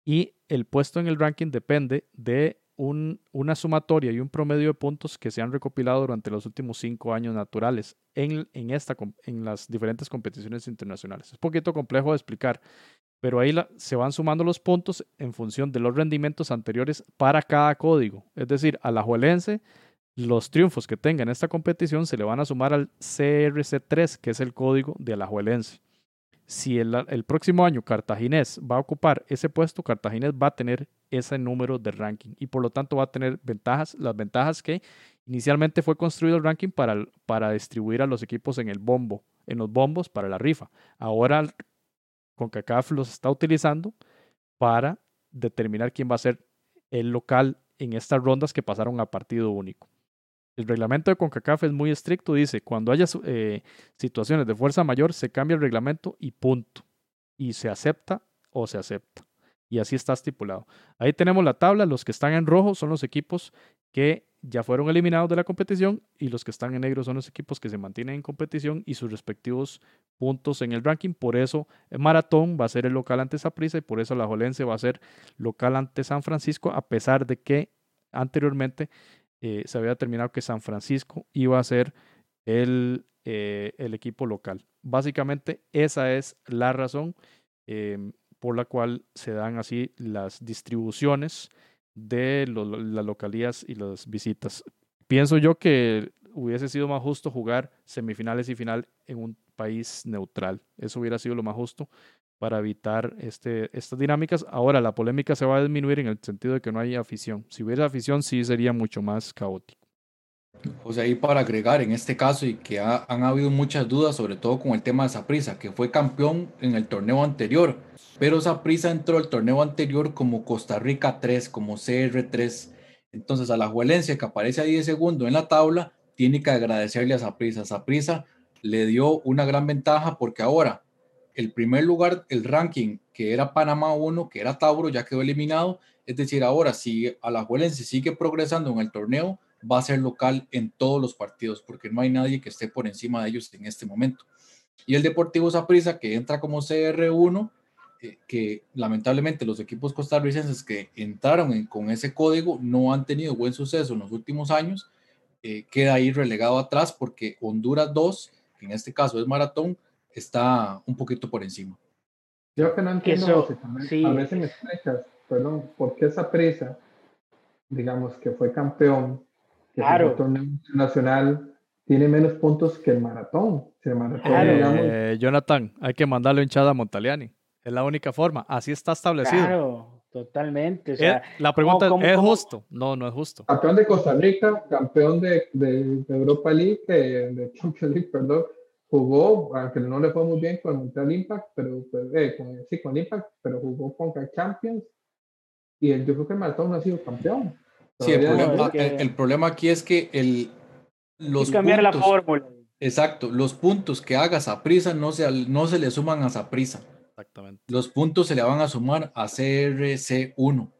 Y el puesto en el ranking depende de un, una sumatoria y un promedio de puntos que se han recopilado durante los últimos cinco años naturales en, en, esta, en las diferentes competiciones internacionales. Es un poquito complejo de explicar, pero ahí se van sumando los puntos en función de los rendimientos anteriores para cada código. Es decir, a la los triunfos que tenga en esta competición se le van a sumar al CRC3, que es el código de Alajuelense. Si el, próximo año Cartaginés va a ocupar ese puesto, Cartaginés va a tener ese número de ranking y por lo tanto va a tener ventajas, las ventajas que inicialmente fue construido el ranking para, para distribuir a los equipos en el bombo, en los bombos para la rifa. Ahora CONCACAF los está utilizando para determinar quién va a ser el local en estas rondas que pasaron a partido único. El reglamento de CONCACAF es muy estricto, dice, cuando haya eh, situaciones de fuerza mayor, se cambia el reglamento y punto. Y se acepta o se acepta. Y así está estipulado. Ahí tenemos la tabla, los que están en rojo son los equipos que ya fueron eliminados de la competición y los que están en negro son los equipos que se mantienen en competición y sus respectivos puntos en el ranking. Por eso Maratón va a ser el local ante Saprissa y por eso la Jolense va a ser local ante San Francisco, a pesar de que anteriormente eh, se había determinado que San Francisco iba a ser el, eh, el equipo local. Básicamente esa es la razón em, por la cual se dan así las distribuciones de las localías y las visitas. Pienso yo que hubiese sido más justo jugar semifinales y final en un país neutral. Eso hubiera sido lo más justo para evitar este, estas dinámicas. Ahora, la polémica se va a disminuir en el sentido de que no hay afición. Si hubiera afición, sí sería mucho más caótico. Sea, ahí para agregar en este caso y que han habido muchas dudas, sobre todo con el tema de Saprisa, que fue campeón en el torneo anterior, pero Saprisa entró al torneo anterior como Costa Rica 3, como CR3. Entonces, a la Juelencia que aparece ahí de segundo en la tabla, tiene que agradecerle a Saprisa. Saprisa le dio una gran ventaja porque ahora el primer lugar, el ranking que era Panamá 1, que era Tauro, ya quedó eliminado. Es decir, ahora si Alajuelense sigue progresando en el torneo, va a ser local en todos los partidos, porque no hay nadie que esté por encima de ellos en este momento. Y el Deportivo Saprissa, que entra como CR1, eh, que lamentablemente los equipos costarricenses que entraron con ese código no han tenido buen suceso en los últimos años, eh, queda ahí relegado atrás porque Honduras 2, que en este caso es maratón, está un poquito por encima. Yo que no entiendo, a veces me explicas, perdón, ¿por qué esa prisa, digamos, que fue campeón, que claro. el torneo nacional, tiene menos puntos que el maratón? Si el maratón eh, Jonathan, hay que mandarlo hinchada a Montaliani. Es la única forma. Así está establecido. Claro, totalmente. Eh, la pregunta es, ¿es justo? No, no es justo. Campeón de Costa Rica, campeón de, de, Europa League, de Champions League, perdón, jugó, aunque no le fue muy bien con Montreal Impact, pero pues, eh, con, sí, con Impact, pero jugó con Champions y el, yo creo que el Maratón no ha sido campeón. Sí, el problema, el, problema, aquí es que el, los cambiar la fórmula. Exacto, los puntos que hagas a prisa no se, no se le suman a prisa. Exactamente. Los puntos se le van a sumar a CRC1.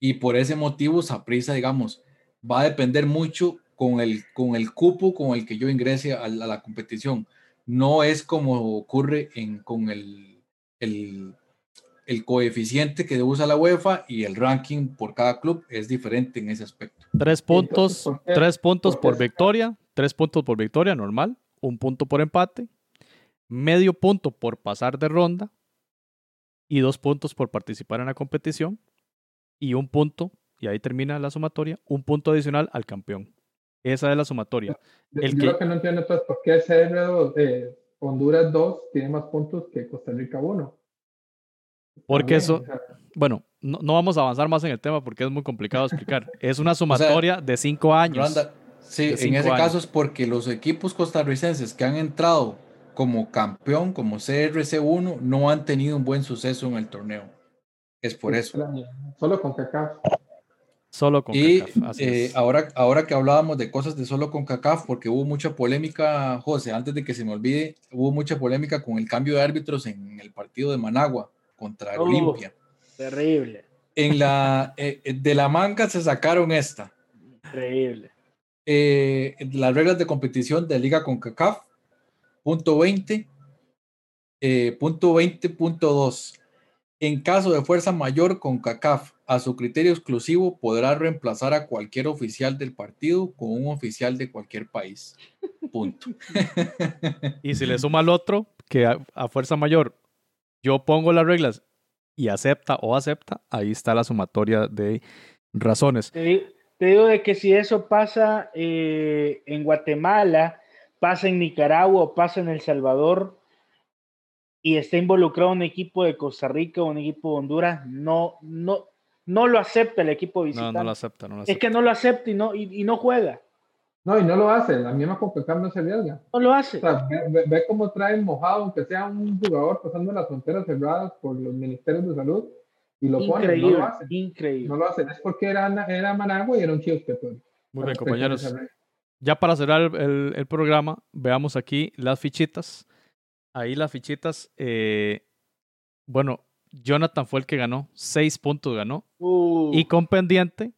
Y por ese motivo, Saprisa, digamos, va a depender mucho con el, con el cupo con el que yo ingrese a, la competición. No es como ocurre en, con el, el, el, coeficiente que usa la UEFA y el ranking por cada club es diferente en ese aspecto. Tres puntos, tres puntos por victoria, tres puntos por victoria normal, un punto por empate, medio punto por pasar de ronda y dos puntos por participar en la competición y un punto, y ahí termina la sumatoria, un punto adicional al campeón. Esa es la sumatoria. El Yo lo que no entiendo pues, por qué CR2, eh, Honduras 2 tiene más puntos que Costa Rica 1. Porque eso, bueno, no, no, vamos a avanzar más en el tema porque es muy complicado explicar. Es una sumatoria de cinco años. sí, en ese caso es porque los equipos costarricenses que han entrado como campeón, como CRC1, no han tenido un buen suceso en el torneo. Es por eso. Solo con CACAF. Solo con y, eh, ahora, ahora que hablábamos de cosas de solo con CACAF, porque hubo mucha polémica, José, antes de que se me olvide, hubo mucha polémica con el cambio de árbitros en el partido de Managua contra Olimpia. Terrible. En la, eh, eh, de la manga se sacaron esta. Increíble. las reglas de competición de Liga con CACAF, punto 20, punto 20.2. En caso de fuerza mayor con CACAF a su criterio exclusivo podrá reemplazar a cualquier oficial del partido con un oficial de cualquier país. Punto. y si le suma al otro, que a, fuerza mayor yo pongo las reglas y acepta o acepta, ahí está la sumatoria de razones. Te, digo de que si eso pasa eh, en Guatemala, pasa en Nicaragua o pasa en El Salvador, y está involucrado un equipo de Costa Rica o un equipo de Honduras, no, no, no lo acepta el equipo visitante. No, no lo acepta, no lo acepta. Es que no lo acepta y no, y, no juega. No, y no lo hace, la misma CONCACAF no se arriesga. No lo hace. O sea, ve, cómo traen mojado, aunque sea un jugador pasando las fronteras cerradas por los ministerios de salud, y lo ponen, no lo hacen. Increíble. No lo hacen, es porque era, era Managua y era un chivo Muy bien, compañeros. Ya para cerrar el, el, programa, veamos aquí las fichitas. Ahí las fichitas, eh, bueno, Jonathan fue el que ganó, seis puntos ganó. Uh. y con pendiente,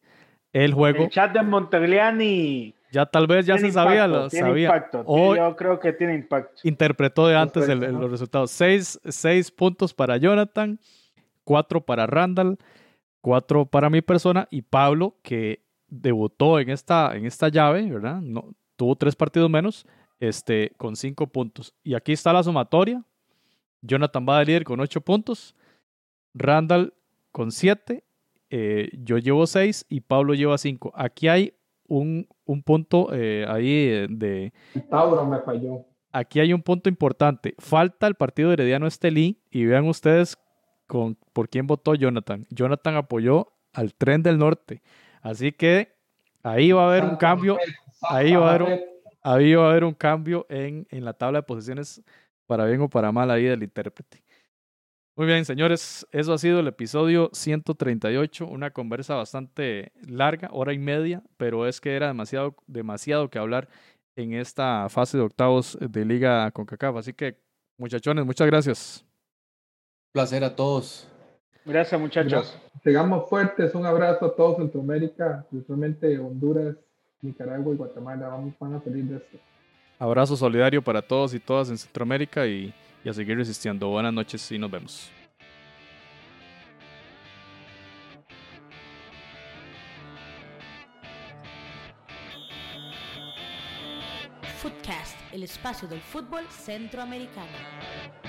el juego. El chat de Montegliani. Ya tal vez ya se sabía. Lo, sabía. Impacto. O Yo creo que tiene impacto. Interpretó de antes los resultados. Seis, seis, puntos para Jonathan, cuatro para Randall, cuatro para mi persona y Pablo, que debutó en esta, en esta llave, ¿verdad? No, tuvo tres partidos menos, este, con cinco puntos. Y aquí está la sumatoria. Jonathan va a líder con ocho puntos. Randall con 7, eh, yo llevo 6 y Pablo lleva 5. Aquí hay un, un punto eh, ahí de... Tauro me falló. Aquí hay un punto importante. Falta el partido de Herediano Estelí y vean ustedes con, por quién votó Jonathan. Jonathan apoyó al tren del norte. Así que ahí va a haber un cambio. Ahí va a haber un, ahí va a haber un cambio en, en la tabla de posiciones para bien o para mal ahí del intérprete. Muy bien, señores, eso ha sido el episodio 138, una conversa bastante larga, hora y media, pero es que era demasiado, demasiado que hablar en esta fase de octavos de Liga CONCACAF. Así que Muchachones, muchas gracias. Placer a todos. Gracias, muchachos. Sigamos fuertes. Un abrazo a todos Centroamérica, principalmente Honduras, Nicaragua y Guatemala. Vamos, van a salir de esto. Abrazo solidario para todos y todas en Centroamérica y, y a seguir resistiendo. Buenas noches y nos vemos. Footcast, el espacio del fútbol centroamericano.